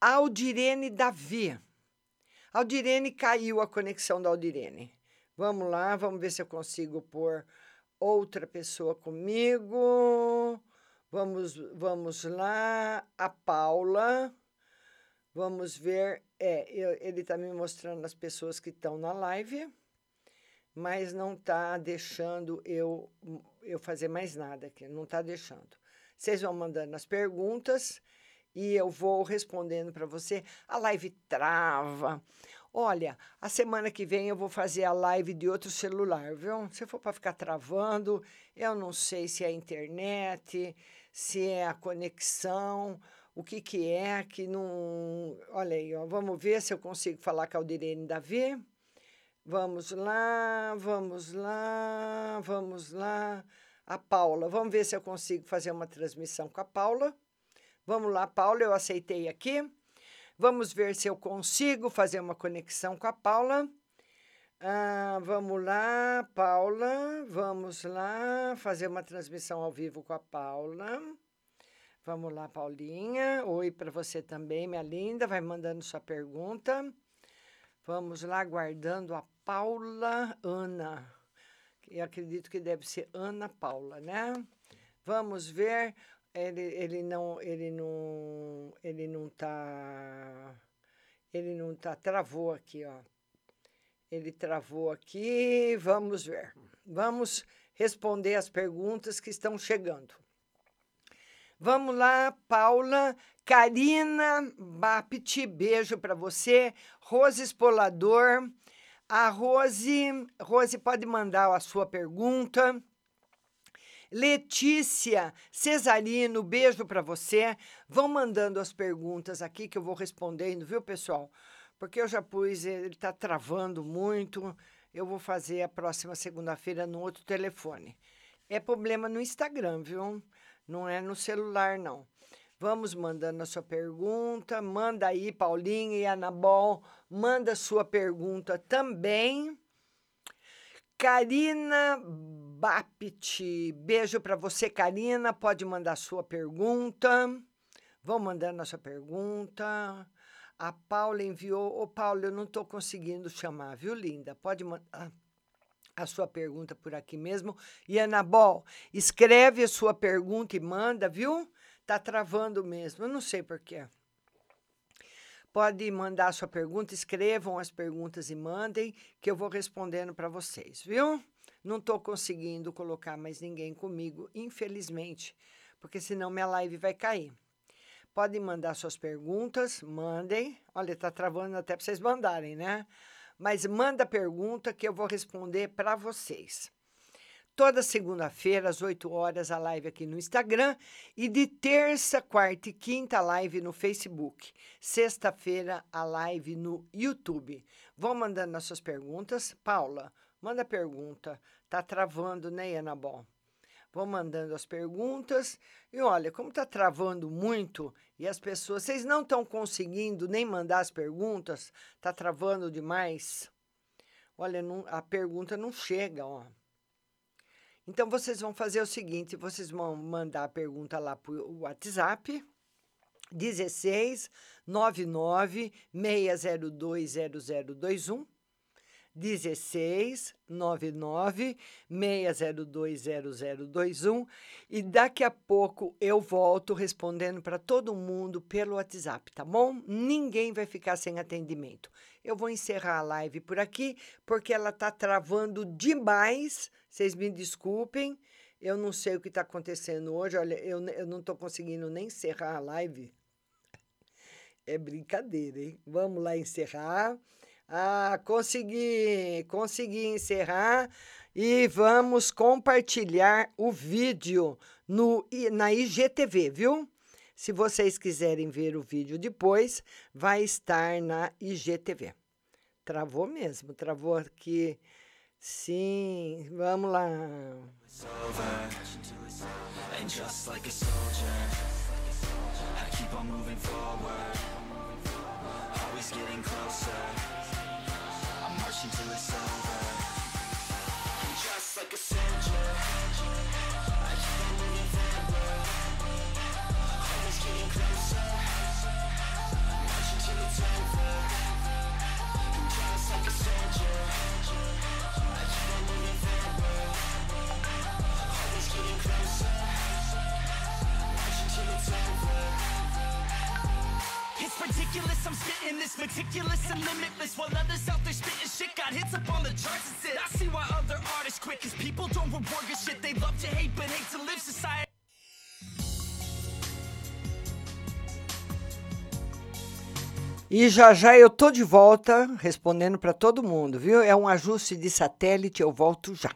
Aldirene Davi. Aldirene caiu a conexão da Aldirene. Vamos lá, vamos ver se eu consigo pôr outra pessoa comigo. Vamos, vamos lá. A Paula. Vamos ver. É, eu, ele está me mostrando as pessoas que estão na live, mas não está deixando eu, eu fazer mais nada aqui. Não está deixando. Vocês vão mandando as perguntas e eu vou respondendo para você. A live trava. Olha, a semana que vem eu vou fazer a live de outro celular, viu? Se for para ficar travando, eu não sei se é a internet, se é a conexão, o que que é que não... Olha aí, ó, vamos ver se eu consigo falar com a Aldirene Davi. Vamos lá, vamos lá, vamos lá. A Paula, vamos ver se eu consigo fazer uma transmissão com a Paula. Vamos lá, Paula, eu aceitei aqui. Vamos ver se eu consigo fazer uma conexão com a Paula. Ah, vamos lá, Paula. Vamos lá fazer uma transmissão ao vivo com a Paula. Vamos lá, Paulinha. Oi para você também, minha linda. Vai mandando sua pergunta. Vamos lá, guardando a Paula Ana. Eu acredito que deve ser Ana Paula, né? Vamos ver ele, ele não ele não ele não tá ele não tá travou aqui ó ele travou aqui vamos ver vamos responder as perguntas que estão chegando vamos lá Paula Karina Bapti beijo para você Rose Espolador a Rose Rose pode mandar a sua pergunta Letícia Cesarino, beijo para você. Vão mandando as perguntas aqui que eu vou respondendo, viu, pessoal? Porque eu já pus, ele está travando muito. Eu vou fazer a próxima segunda-feira no outro telefone. É problema no Instagram, viu? Não é no celular, não. Vamos mandando a sua pergunta. Manda aí, Paulinha e Anabol. Manda sua pergunta também. Karina Bapti, beijo para você, Karina. Pode mandar sua pergunta. Vão mandando a sua pergunta. A Paula enviou. Ô, Paula, eu não estou conseguindo chamar, viu, linda? Pode mandar a sua pergunta por aqui mesmo. E Anabol, escreve a sua pergunta e manda, viu? Tá travando mesmo. Eu não sei porquê. Pode mandar sua pergunta, escrevam as perguntas e mandem, que eu vou respondendo para vocês, viu? Não estou conseguindo colocar mais ninguém comigo, infelizmente, porque senão minha live vai cair. Podem mandar suas perguntas, mandem. Olha, está travando até para vocês mandarem, né? Mas manda pergunta que eu vou responder para vocês. Toda segunda-feira, às 8 horas, a live aqui no Instagram. E de terça, quarta e quinta, a live no Facebook. Sexta-feira, a live no YouTube. Vão mandando as suas perguntas. Paula, manda pergunta. Tá travando, né, Ana Bom? Vão mandando as perguntas. E olha, como tá travando muito e as pessoas, vocês não estão conseguindo nem mandar as perguntas, tá travando demais. Olha, não, a pergunta não chega, ó. Então, vocês vão fazer o seguinte: vocês vão mandar a pergunta lá para o WhatsApp, 16 99 602 0021. 16 99 602 0021 e daqui a pouco eu volto respondendo para todo mundo pelo WhatsApp, tá bom? Ninguém vai ficar sem atendimento. Eu vou encerrar a live por aqui porque ela tá travando demais. Vocês me desculpem. Eu não sei o que está acontecendo hoje. Olha, eu, eu não estou conseguindo nem encerrar a live. É brincadeira, hein? Vamos lá encerrar. Ah, consegui, consegui encerrar e vamos compartilhar o vídeo no, na IGTV, viu? Se vocês quiserem ver o vídeo depois, vai estar na IGTV. Travou mesmo, travou aqui. Sim, vamos lá. And watch until it's over I'm just like a soldier I keep on moving forward Always getting closer Watch until it's over I'm just like a soldier I keep on moving forward Always getting closer Watch until it's over ridiculous, I'm spitting this meticulous and limitless While others out there spitting shit got hits up on the charts and shit I see why other artists quit Cause people don't reward shit They love to hate but hate to live society E já já eu tô de volta respondendo para todo mundo, viu? É um ajuste de satélite, eu volto já.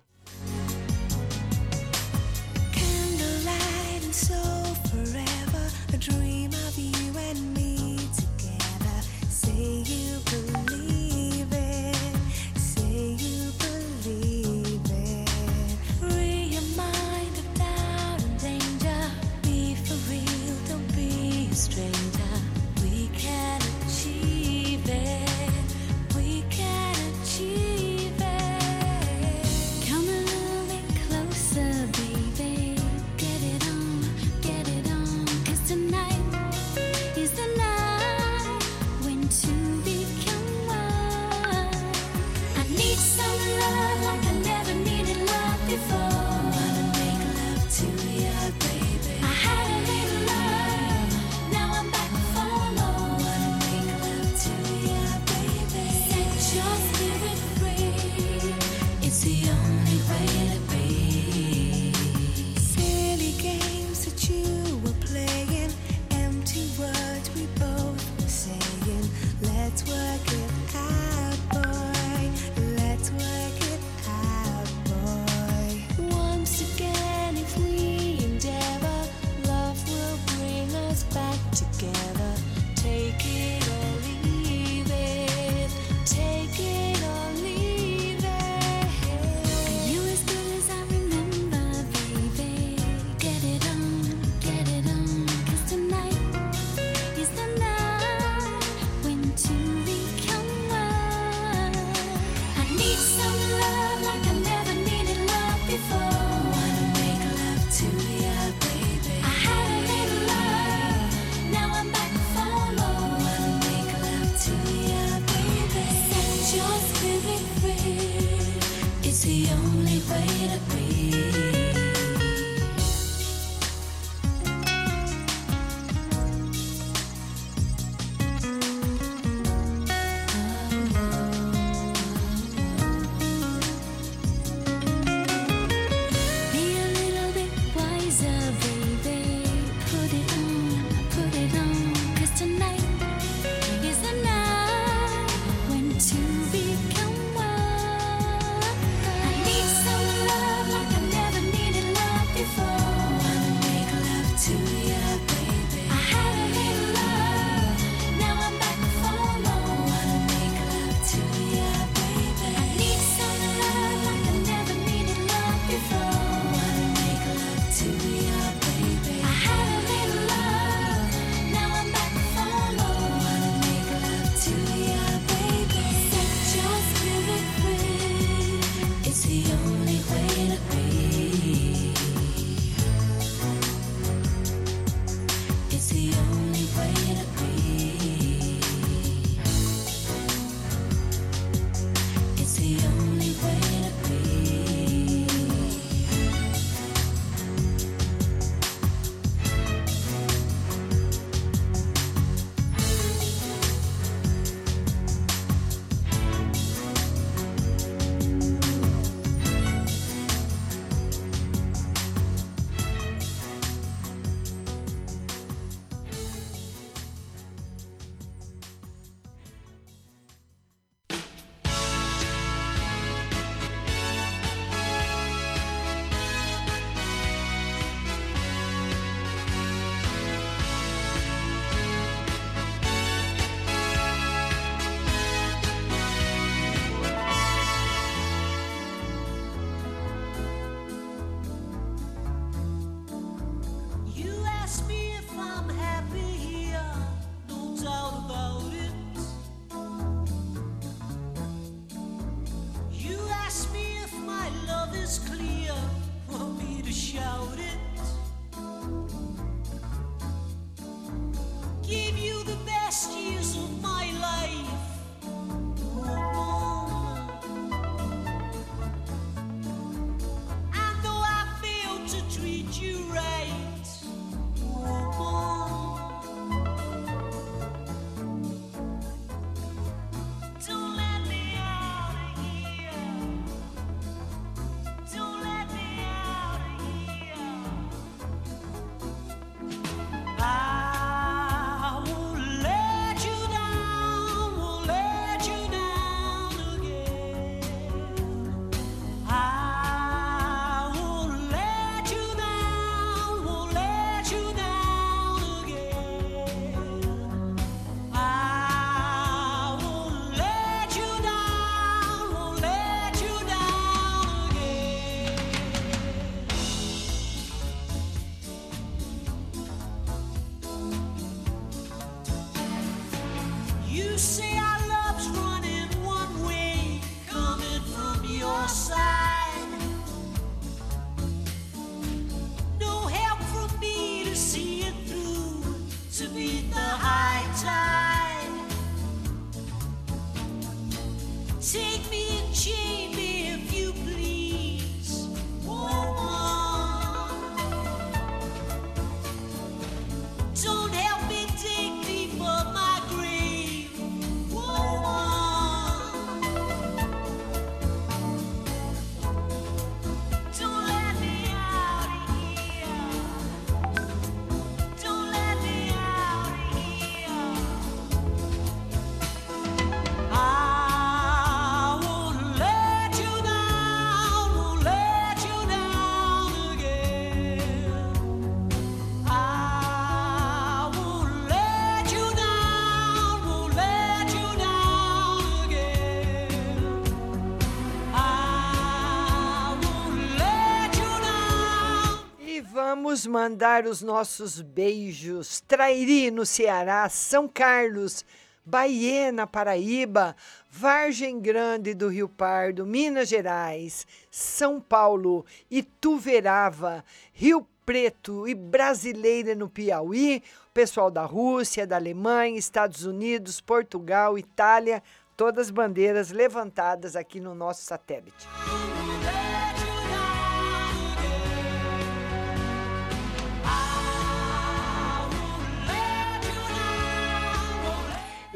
Vamos mandar os nossos beijos. Trairi, no Ceará, São Carlos, Bahia, na Paraíba, Vargem Grande do Rio Pardo, Minas Gerais, São Paulo, Ituverava, Rio Preto e Brasileira no Piauí, pessoal da Rússia, da Alemanha, Estados Unidos, Portugal, Itália, todas bandeiras levantadas aqui no nosso satélite.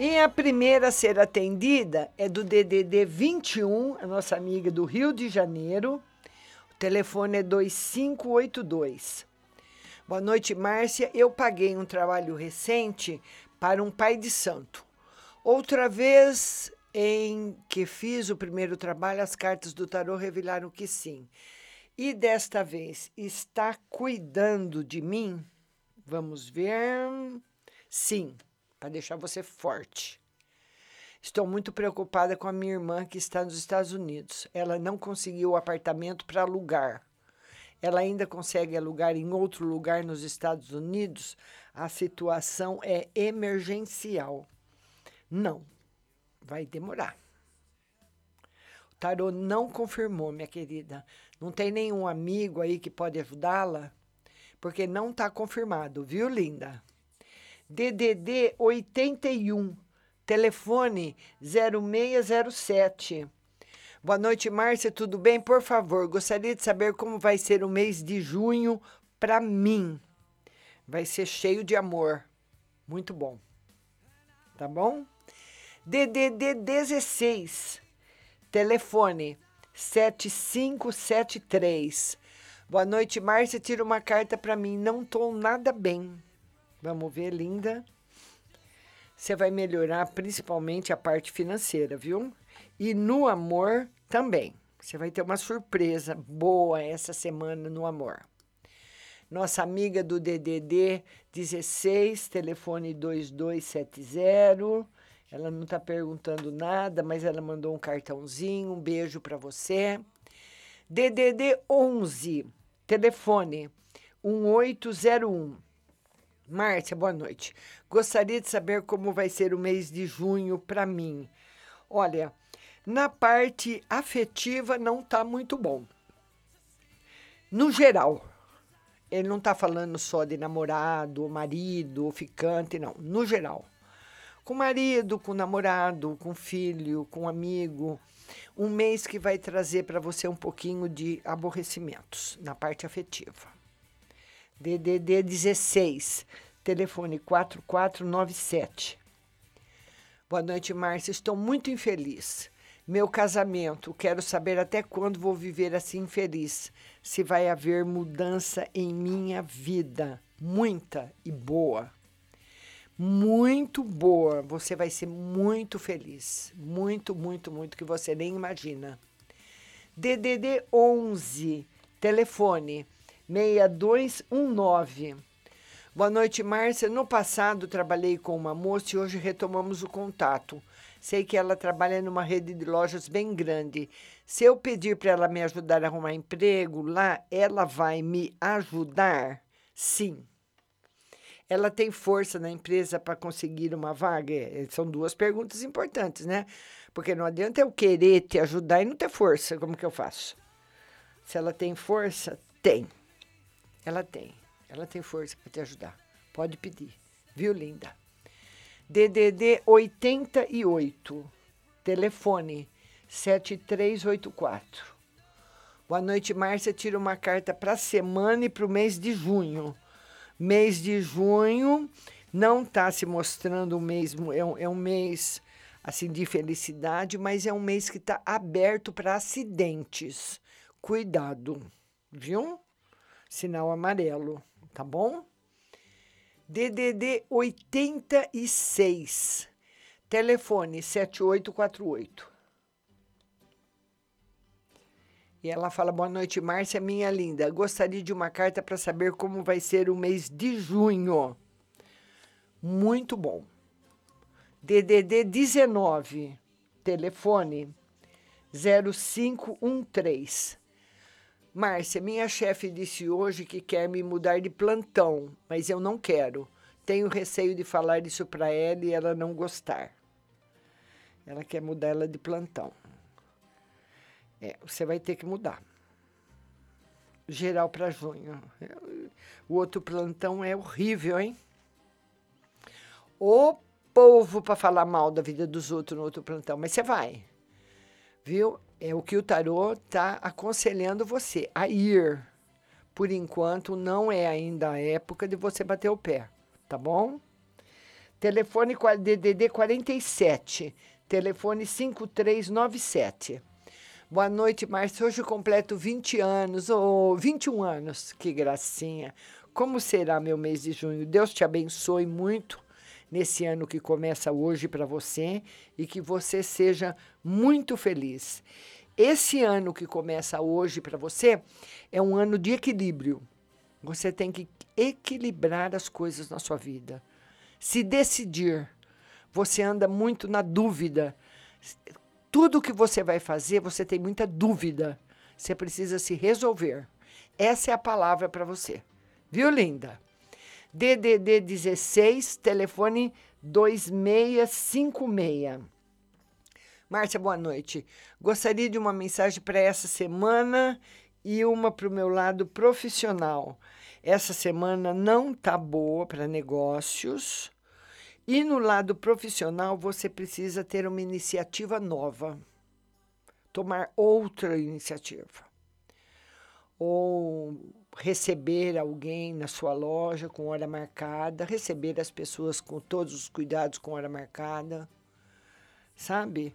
E a primeira a ser atendida é do DDD 21, a nossa amiga do Rio de Janeiro. O telefone é 2582. Boa noite, Márcia. Eu paguei um trabalho recente para um pai de santo. Outra vez em que fiz o primeiro trabalho, as cartas do tarô revelaram que sim. E desta vez está cuidando de mim? Vamos ver. Sim para deixar você forte. Estou muito preocupada com a minha irmã que está nos Estados Unidos. Ela não conseguiu o apartamento para alugar. Ela ainda consegue alugar em outro lugar nos Estados Unidos. A situação é emergencial. Não, vai demorar. O tarô não confirmou, minha querida. Não tem nenhum amigo aí que pode ajudá-la? Porque não está confirmado, viu, linda? DDD 81, telefone 0607. Boa noite, Márcia, tudo bem? Por favor, gostaria de saber como vai ser o mês de junho para mim. Vai ser cheio de amor. Muito bom. Tá bom? DDD 16, telefone 7573. Boa noite, Márcia. Tira uma carta para mim. Não estou nada bem. Vamos ver, linda. Você vai melhorar principalmente a parte financeira, viu? E no amor também. Você vai ter uma surpresa boa essa semana no amor. Nossa amiga do DDD 16, telefone 2270. Ela não está perguntando nada, mas ela mandou um cartãozinho. Um beijo para você. DDD 11, telefone 1801. Márcia, boa noite. Gostaria de saber como vai ser o mês de junho para mim. Olha, na parte afetiva não está muito bom. No geral, ele não está falando só de namorado, marido, ficante, não. No geral. Com marido, com namorado, com filho, com amigo. Um mês que vai trazer para você um pouquinho de aborrecimentos na parte afetiva. DDD 16, telefone 4497. Boa noite, Márcia. Estou muito infeliz. Meu casamento, quero saber até quando vou viver assim infeliz. Se vai haver mudança em minha vida. Muita e boa. Muito boa. Você vai ser muito feliz. Muito, muito, muito que você nem imagina. DDD 11, telefone 6219. Boa noite, Márcia. No passado trabalhei com uma moça e hoje retomamos o contato. Sei que ela trabalha numa rede de lojas bem grande. Se eu pedir para ela me ajudar a arrumar emprego lá, ela vai me ajudar? Sim. Ela tem força na empresa para conseguir uma vaga? É, são duas perguntas importantes, né? Porque não adianta eu querer te ajudar e não ter força. Como que eu faço? Se ela tem força, tem. Ela tem. Ela tem força para te ajudar. Pode pedir. Viu, linda? DDD 88. Telefone 7384. Boa noite, Márcia. Tira uma carta para a semana e para o mês de junho. Mês de junho não está se mostrando o mesmo. É um, é um mês assim de felicidade, mas é um mês que está aberto para acidentes. Cuidado, viu? Sinal amarelo, tá bom? DDD 86, telefone 7848. E ela fala: Boa noite, Márcia, minha linda. Gostaria de uma carta para saber como vai ser o mês de junho. Muito bom. DDD 19, telefone 0513. Márcia, minha chefe disse hoje que quer me mudar de plantão, mas eu não quero. Tenho receio de falar isso para ela e ela não gostar. Ela quer mudar ela de plantão. É, você vai ter que mudar. Geral para junho. O outro plantão é horrível, hein? O povo para falar mal da vida dos outros no outro plantão, mas você vai. Viu? É o que o tarô tá aconselhando você a ir. Por enquanto não é ainda a época de você bater o pé, tá bom? Telefone DDD 47, telefone 5397. Boa noite, Márcia. Hoje completo 20 anos, ou 21 anos. Que gracinha. Como será meu mês de junho? Deus te abençoe muito nesse ano que começa hoje para você e que você seja muito feliz. Esse ano que começa hoje para você é um ano de equilíbrio. Você tem que equilibrar as coisas na sua vida. Se decidir. Você anda muito na dúvida. Tudo que você vai fazer, você tem muita dúvida. Você precisa se resolver. Essa é a palavra para você. Viu, linda? DDD 16, telefone 2656. Márcia, boa noite. Gostaria de uma mensagem para essa semana e uma para o meu lado profissional. Essa semana não tá boa para negócios. E no lado profissional, você precisa ter uma iniciativa nova. Tomar outra iniciativa. Ou receber alguém na sua loja com hora marcada, receber as pessoas com todos os cuidados com hora marcada, sabe?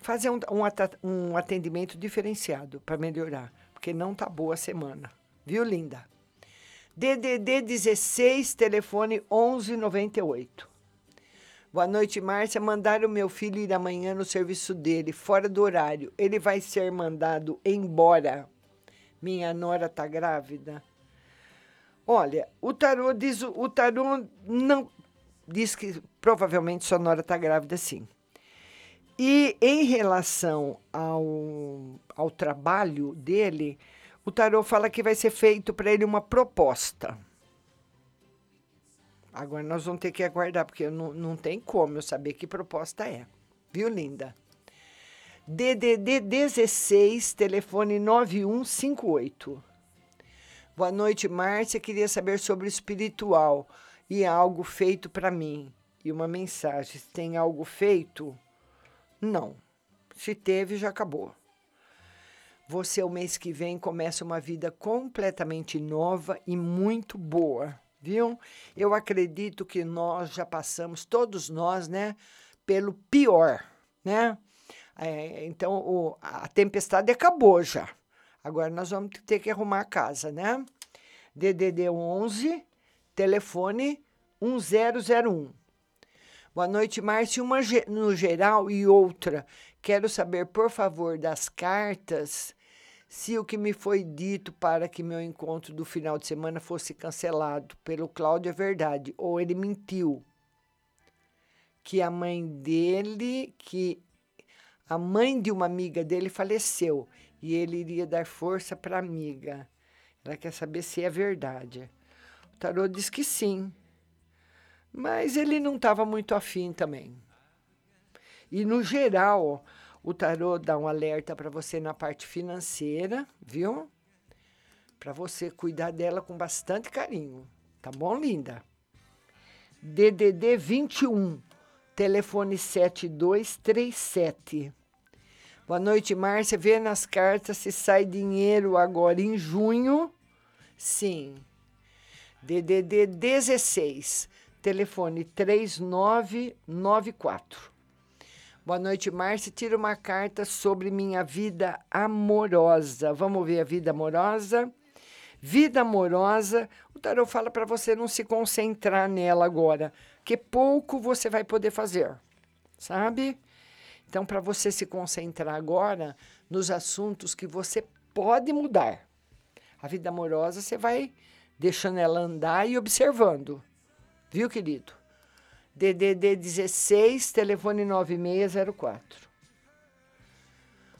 Fazer um, um, um atendimento diferenciado para melhorar, porque não tá boa a semana. Viu, linda? DDD 16, telefone 1198. Boa noite, Márcia. Mandaram meu filho ir amanhã no serviço dele, fora do horário. Ele vai ser mandado embora. Minha nora tá grávida. Olha, o tarô diz, o tarô não diz que provavelmente sua nora tá grávida sim. E em relação ao, ao trabalho dele, o tarô fala que vai ser feito para ele uma proposta. Agora nós vamos ter que aguardar, porque não, não tem como eu saber que proposta é. Viu, linda? DDD 16, telefone 9158. Boa noite, Márcia. Queria saber sobre o espiritual e algo feito para mim. E uma mensagem. Tem algo feito? Não. Se teve, já acabou. Você, o mês que vem, começa uma vida completamente nova e muito boa, viu? Eu acredito que nós já passamos, todos nós, né, pelo pior, né? É, então, o- a tempestade acabou já. Agora nós vamos ter que arrumar a casa, né? DDD 11, telefone 1001. Boa noite, Márcia. Uma no geral e outra. Quero saber, por favor, das cartas, se o que me foi dito para que meu encontro do final de semana fosse cancelado pelo Cláudio é verdade, ou ele mentiu. Que a mãe dele, que a mãe de uma amiga dele faleceu e ele iria dar força para a amiga. Ela quer saber se é verdade. O tarô diz que sim, mas ele não estava muito afim também. E no geral, o tarô dá um alerta para você na parte financeira, viu? Para você cuidar dela com bastante carinho. Tá bom, linda? DDD 21, telefone 7237. Boa noite, Márcia. Vê nas cartas se sai dinheiro agora em junho. Sim. DDD 16, telefone 3994. Boa noite, Márcia. Tira uma carta sobre minha vida amorosa. Vamos ver a vida amorosa. Vida amorosa, o tarot fala para você não se concentrar nela agora, que pouco você vai poder fazer, sabe? Então, para você se concentrar agora nos assuntos que você pode mudar. A vida amorosa você vai deixando ela andar e observando. Viu, querido? DDD 16, telefone 9604.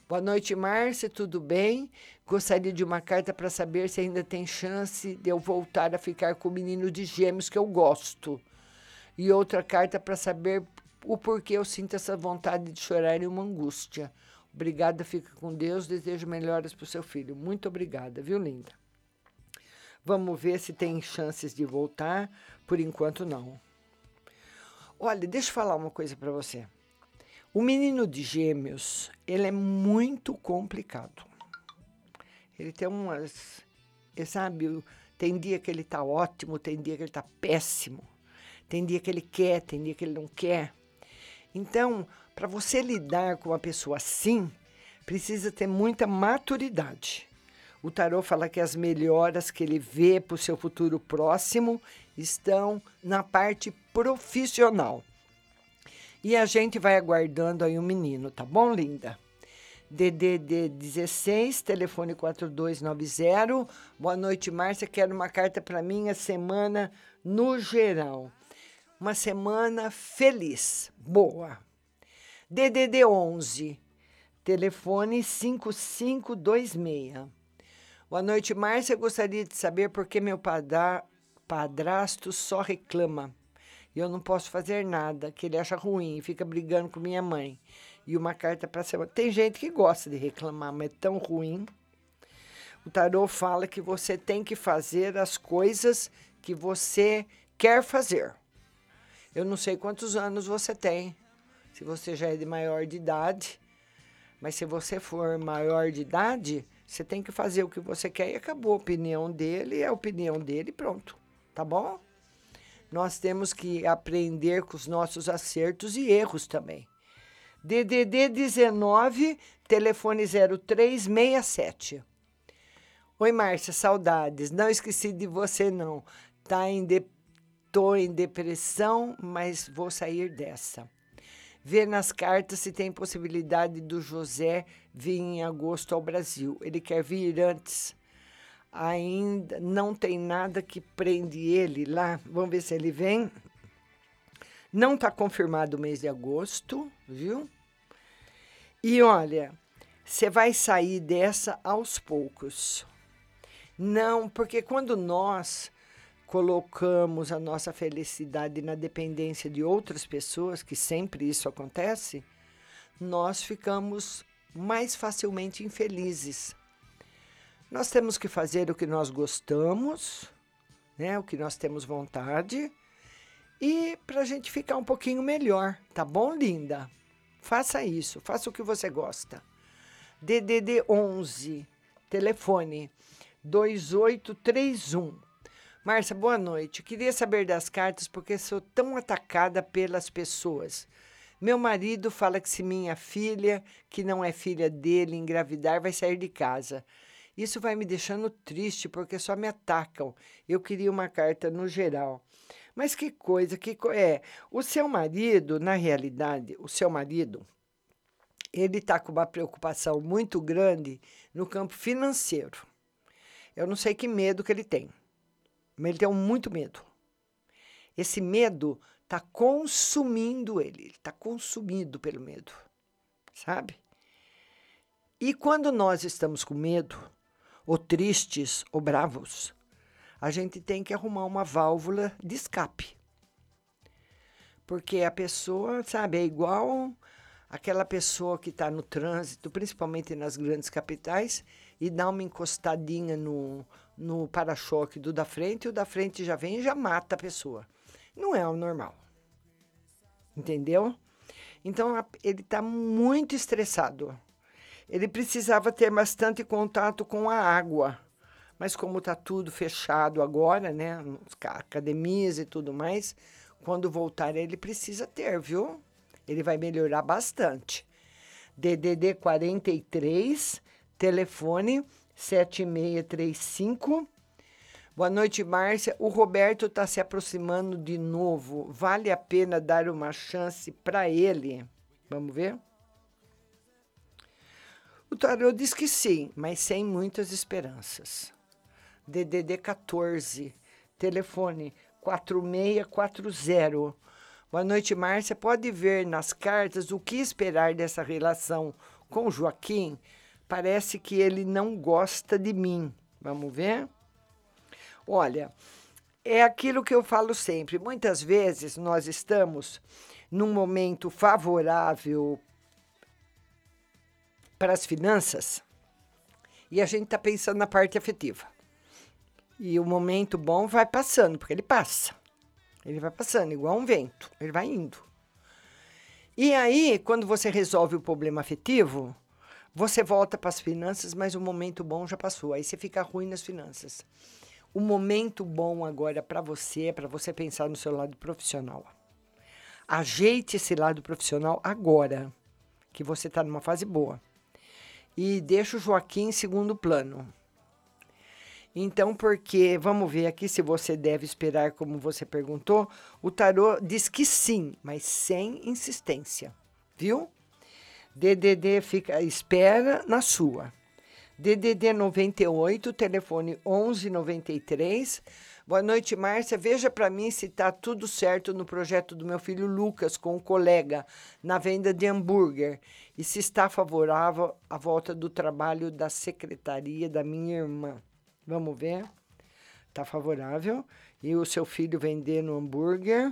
Boa noite, Márcia, tudo bem? Gostaria de uma carta para saber se ainda tem chance de eu voltar a ficar com o menino de gêmeos que eu gosto. E outra carta para saber o porquê eu sinto essa vontade de chorar e uma angústia. Obrigada, fica com Deus, desejo melhoras para o seu filho. Muito obrigada, viu, linda? Vamos ver se tem chances de voltar. Por enquanto, não. Olha, deixa eu falar uma coisa para você. O menino de gêmeos, ele é muito complicado. Ele tem umas, sabe, tem dia que ele tá ótimo, tem dia que ele tá péssimo. Tem dia que ele quer, tem dia que ele não quer. Então, para você lidar com uma pessoa assim, precisa ter muita maturidade. O tarô fala que as melhoras que ele vê para o seu futuro próximo estão na parte profissional. E a gente vai aguardando aí o um menino, tá bom, linda? DDD 16, telefone 4290. Boa noite, Márcia. Quero uma carta para minha semana no geral. Uma semana feliz, boa. DDD 11, telefone 5526. Boa noite, Márcia. Gostaria de saber por que meu padra, padrasto só reclama. E eu não posso fazer nada, que ele acha ruim, fica brigando com minha mãe. E uma carta para semana. Tem gente que gosta de reclamar, mas é tão ruim. O tarô fala que você tem que fazer as coisas que você quer fazer. Eu não sei quantos anos você tem, se você já é de maior de idade, mas se você for maior de idade, você tem que fazer o que você quer e acabou. A opinião dele é a opinião dele pronto. Tá bom? Nós temos que aprender com os nossos acertos e erros também. DDD 19, telefone 0367. Oi, Márcia, saudades. Não esqueci de você, não. Tá em. Tô em depressão, mas vou sair dessa ver nas cartas se tem possibilidade do José vir em agosto ao Brasil. Ele quer vir antes. Ainda não tem nada que prende ele lá. Vamos ver se ele vem. Não está confirmado o mês de agosto, viu? E olha, você vai sair dessa aos poucos. Não, porque quando nós colocamos a nossa felicidade na dependência de outras pessoas, que sempre isso acontece, nós ficamos mais facilmente infelizes. Nós temos que fazer o que nós gostamos, né, o que nós temos vontade, e para a gente ficar um pouquinho melhor, tá bom, linda? Faça isso, faça o que você gosta. DDD 11, telefone 2831 Márcia, boa noite. Queria saber das cartas porque sou tão atacada pelas pessoas. Meu marido fala que se minha filha, que não é filha dele, engravidar, vai sair de casa. Isso vai me deixando triste porque só me atacam. Eu queria uma carta no geral. Mas que coisa, que co é? O seu marido, na realidade, o seu marido, ele está com uma preocupação muito grande no campo financeiro. Eu não sei que medo que ele tem. Mas ele tem muito medo. Esse medo está consumindo ele, ele está consumido pelo medo, sabe? E quando nós estamos com medo, ou tristes, ou bravos, a gente tem que arrumar uma válvula de escape. Porque a pessoa, sabe, é igual aquela pessoa que está no trânsito, principalmente nas grandes capitais, e dá uma encostadinha no, no para-choque do da frente e o da frente já vem e já mata a pessoa. Não é o normal. Entendeu? Então ele está muito estressado. Ele precisava ter bastante contato com a água. Mas como está tudo fechado agora, né? Academias e tudo mais, quando voltar ele precisa ter, viu? Ele vai melhorar bastante. DDD 43, telefone 7635. Boa noite, Márcia. O Roberto está se aproximando de novo. Vale a pena dar uma chance para ele? Vamos ver? O tarô diz que sim, mas sem muitas esperanças. DDD 14, telefone 4640. Boa noite, Márcia. Pode ver nas cartas o que esperar dessa relação Com Joaquim, parece que ele não gosta de mim. Vamos ver? Olha, é aquilo que eu falo sempre. Muitas vezes nós estamos num momento favorável para as finanças e a gente está pensando na parte afetiva. E o momento bom vai passando, porque ele passa. Ele vai passando, igual um vento, ele vai indo. E aí, quando você resolve o problema afetivo, você volta para as finanças, mas o momento bom já passou. Aí você fica ruim nas finanças. O momento bom agora para você é para você pensar no seu lado profissional. Ajeite esse lado profissional agora, que você está numa fase boa. E deixa o Joaquim em segundo plano. Então, porque, vamos ver aqui se você deve esperar, como você perguntou. O tarô diz que sim, mas sem insistência, viu? DDD fica, espera na sua. DDD 98, telefone 1193. Boa noite, Márcia. Veja para mim se está tudo certo no projeto do meu filho Lucas com um colega na venda de hambúrguer e se está favorável à volta do trabalho da secretaria da minha irmã. Vamos ver. Está favorável. E o seu filho vendendo hambúrguer.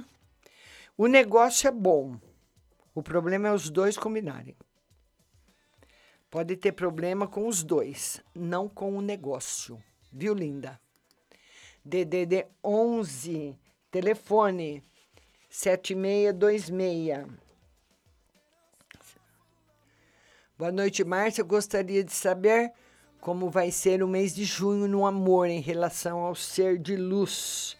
O negócio é bom. O problema é os dois combinarem. Pode ter problema com os dois, não com o negócio. Viu, linda? DDD 11, telefone 7626. Boa noite, Márcia. Gostaria de saber como vai ser o mês de junho no amor em relação ao ser de luz.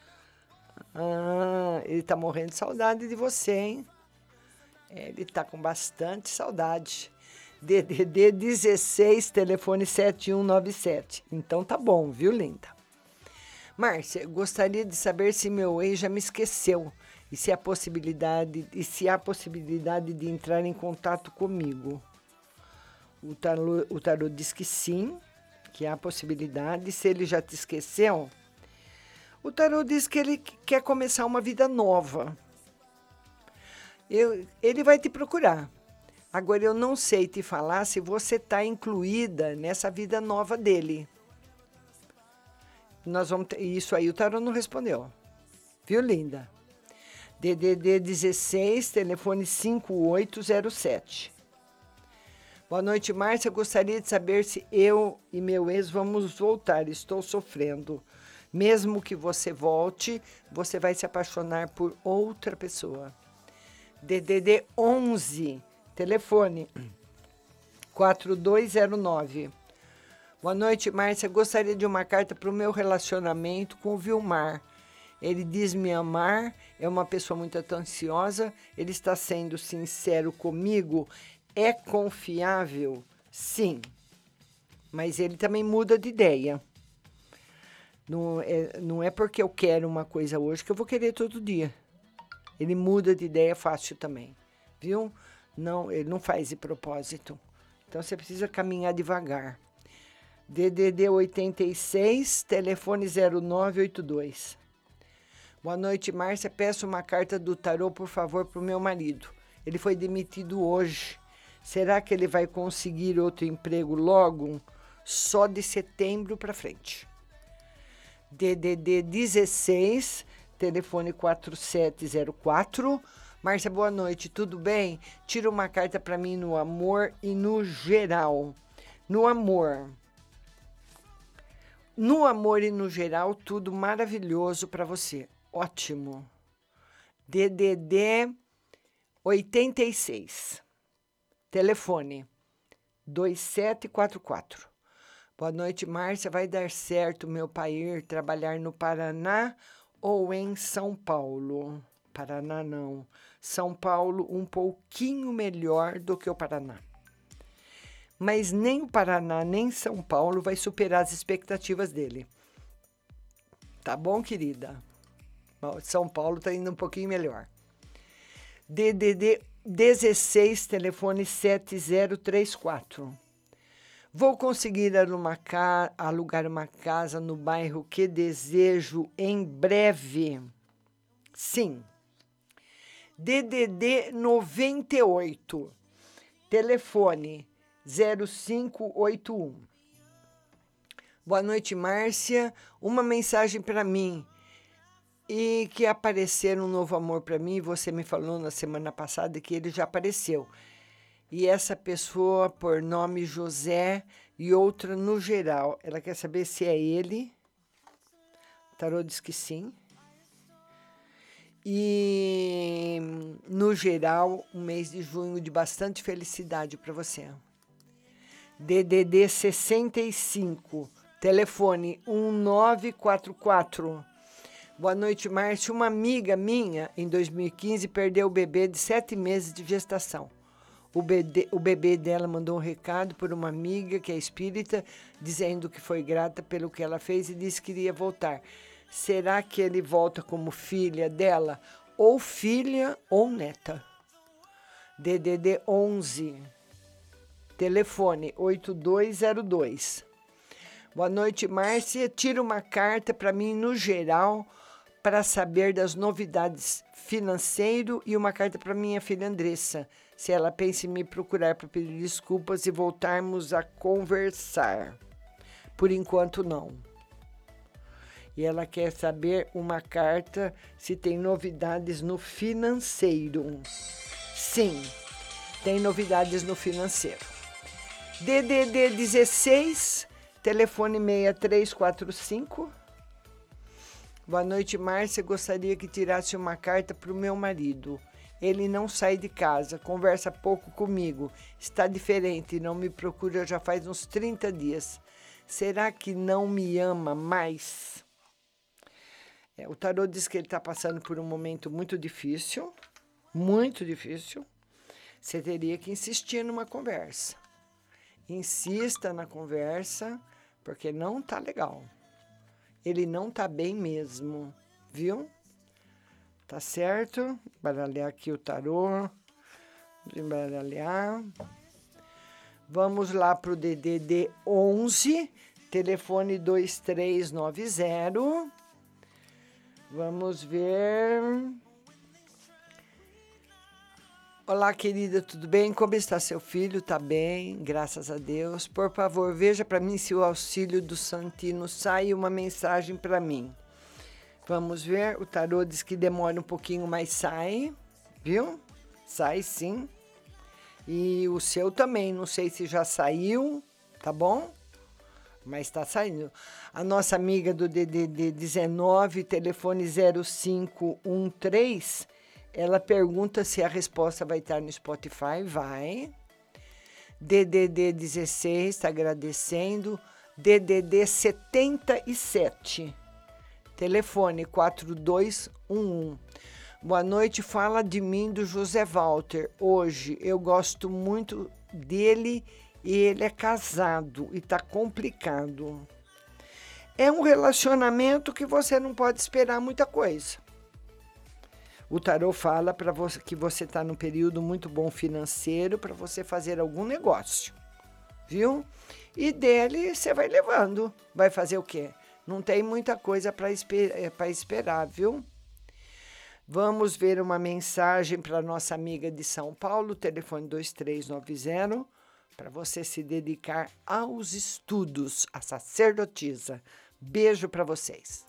Ah, ele tá morrendo de saudade de você, hein? Ele tá com bastante saudade. DDD 16, telefone 7197. Então tá bom, viu, linda? Márcia, gostaria de saber se meu ex já me esqueceu e se há possibilidade e se há possibilidade de entrar em contato comigo. O tarô, o tarô diz que sim, que há possibilidade. Se ele já te esqueceu, o tarô diz que ele quer começar uma vida nova. Eu, ele vai te procurar. Agora, eu não sei te falar se você está incluída nessa vida nova dele. Nós vamos ter, isso aí o tarô não respondeu. Viu, linda? DDD 16, telefone 5807. Boa noite, Márcia. Gostaria de saber se eu e meu ex vamos voltar. Estou sofrendo. Mesmo que você volte, você vai se apaixonar por outra pessoa. DDD 11, telefone 4209. Boa noite, Márcia. Gostaria de uma carta para o meu relacionamento com o Vilmar. Ele diz me amar, é uma pessoa muito atenciosa, ele está sendo sincero comigo, é confiável? Sim. Mas ele também muda de ideia. Não é, não é porque eu quero uma coisa hoje que eu vou querer todo dia. Ele muda de ideia fácil também, viu? Não, ele não faz de propósito. Então você precisa caminhar devagar. DDD 86, telefone 0982. Boa noite, Márcia. Peço uma carta do tarô, por favor, para o meu marido. Ele foi demitido hoje. Será que ele vai conseguir outro emprego logo? Só de setembro para frente. DDD 16, telefone 4704. Márcia, boa noite, tudo bem? Tira uma carta para mim no amor e no geral. No amor. No amor e no geral, tudo maravilhoso para você. Ótimo. DDD 86. Telefone 2744. Boa noite, Márcia. Vai dar certo meu pai ir trabalhar no Paraná ou em São Paulo? Paraná não. São Paulo um pouquinho melhor do que o Paraná. Mas nem o Paraná nem São Paulo vai superar as expectativas dele. Tá bom, querida? São Paulo tá indo um pouquinho melhor. DDD 16, telefone 7034. Vou conseguir alugar uma casa no bairro que desejo em breve. Sim. DDD 98, telefone 0581. Boa noite, Márcia. Uma mensagem para mim. E que aparecer um novo amor para mim. Você me falou na semana passada que ele já apareceu. E essa pessoa, por nome José, e outra no geral. Ela quer saber se é ele. Tarô diz que sim. E no geral, um mês de junho de bastante felicidade para você. DDD 65, telefone 1944. Boa noite, Márcia. Uma amiga minha, em 2015, perdeu o bebê de sete meses de gestação. O bebê, o bebê dela mandou um recado por uma amiga que é espírita, dizendo que foi grata pelo que ela fez e disse que iria voltar. Será que ele volta como filha dela? Ou filha ou neta? DDD 11. Telefone 8202. Boa noite, Márcia. Tira uma carta para mim no geral para saber das novidades financeiro e uma carta para minha filha Andressa, se ela pensa em me procurar para pedir desculpas e voltarmos a conversar. Por enquanto não e ela quer saber uma carta se tem novidades no financeiro. Sim, tem novidades no financeiro. DDD 16, telefone 6345. Boa noite, Márcia. Gostaria que tirasse uma carta para o meu marido. Ele não sai de casa, conversa pouco comigo, está diferente, não me procura já faz uns 30 dias. Será que não me ama mais? É, o tarô diz que ele está passando por um momento muito difícil, muito difícil. Você teria que insistir numa conversa. Insista na conversa, porque não tá legal. Ele não tá bem mesmo, viu? Tá certo? Baralhar aqui o tarô. Embaralhar. Vamos lá pro DDD 11, telefone 2390. Vamos ver. Olá, querida, tudo bem? Como está seu filho? Tá bem, graças a Deus. Por favor, veja para mim se o auxílio do Santino sai uma mensagem para mim. Vamos ver. O tarô diz que demora um pouquinho, mas sai, viu? Sai sim. E o seu também, não sei se já saiu, tá bom? Mas está saindo. A nossa amiga do DDD 19, telefone 0513, ela pergunta se a resposta vai estar no Spotify. Vai. DDD 16, está agradecendo. DDD 77, telefone 4211. Boa noite, fala de mim do José Walter. Hoje eu gosto muito dele e ele é casado e está complicado. É um relacionamento que você não pode esperar muita coisa. O tarô fala para você que você está num período muito bom financeiro para você fazer algum negócio, viu? E dele você vai levando. Vai fazer o quê? Não tem muita coisa para esper eh, esperar, viu? Vamos ver uma mensagem para nossa amiga de São Paulo, telefone 2390 para você se dedicar aos estudos, a sacerdotisa. Beijo para vocês.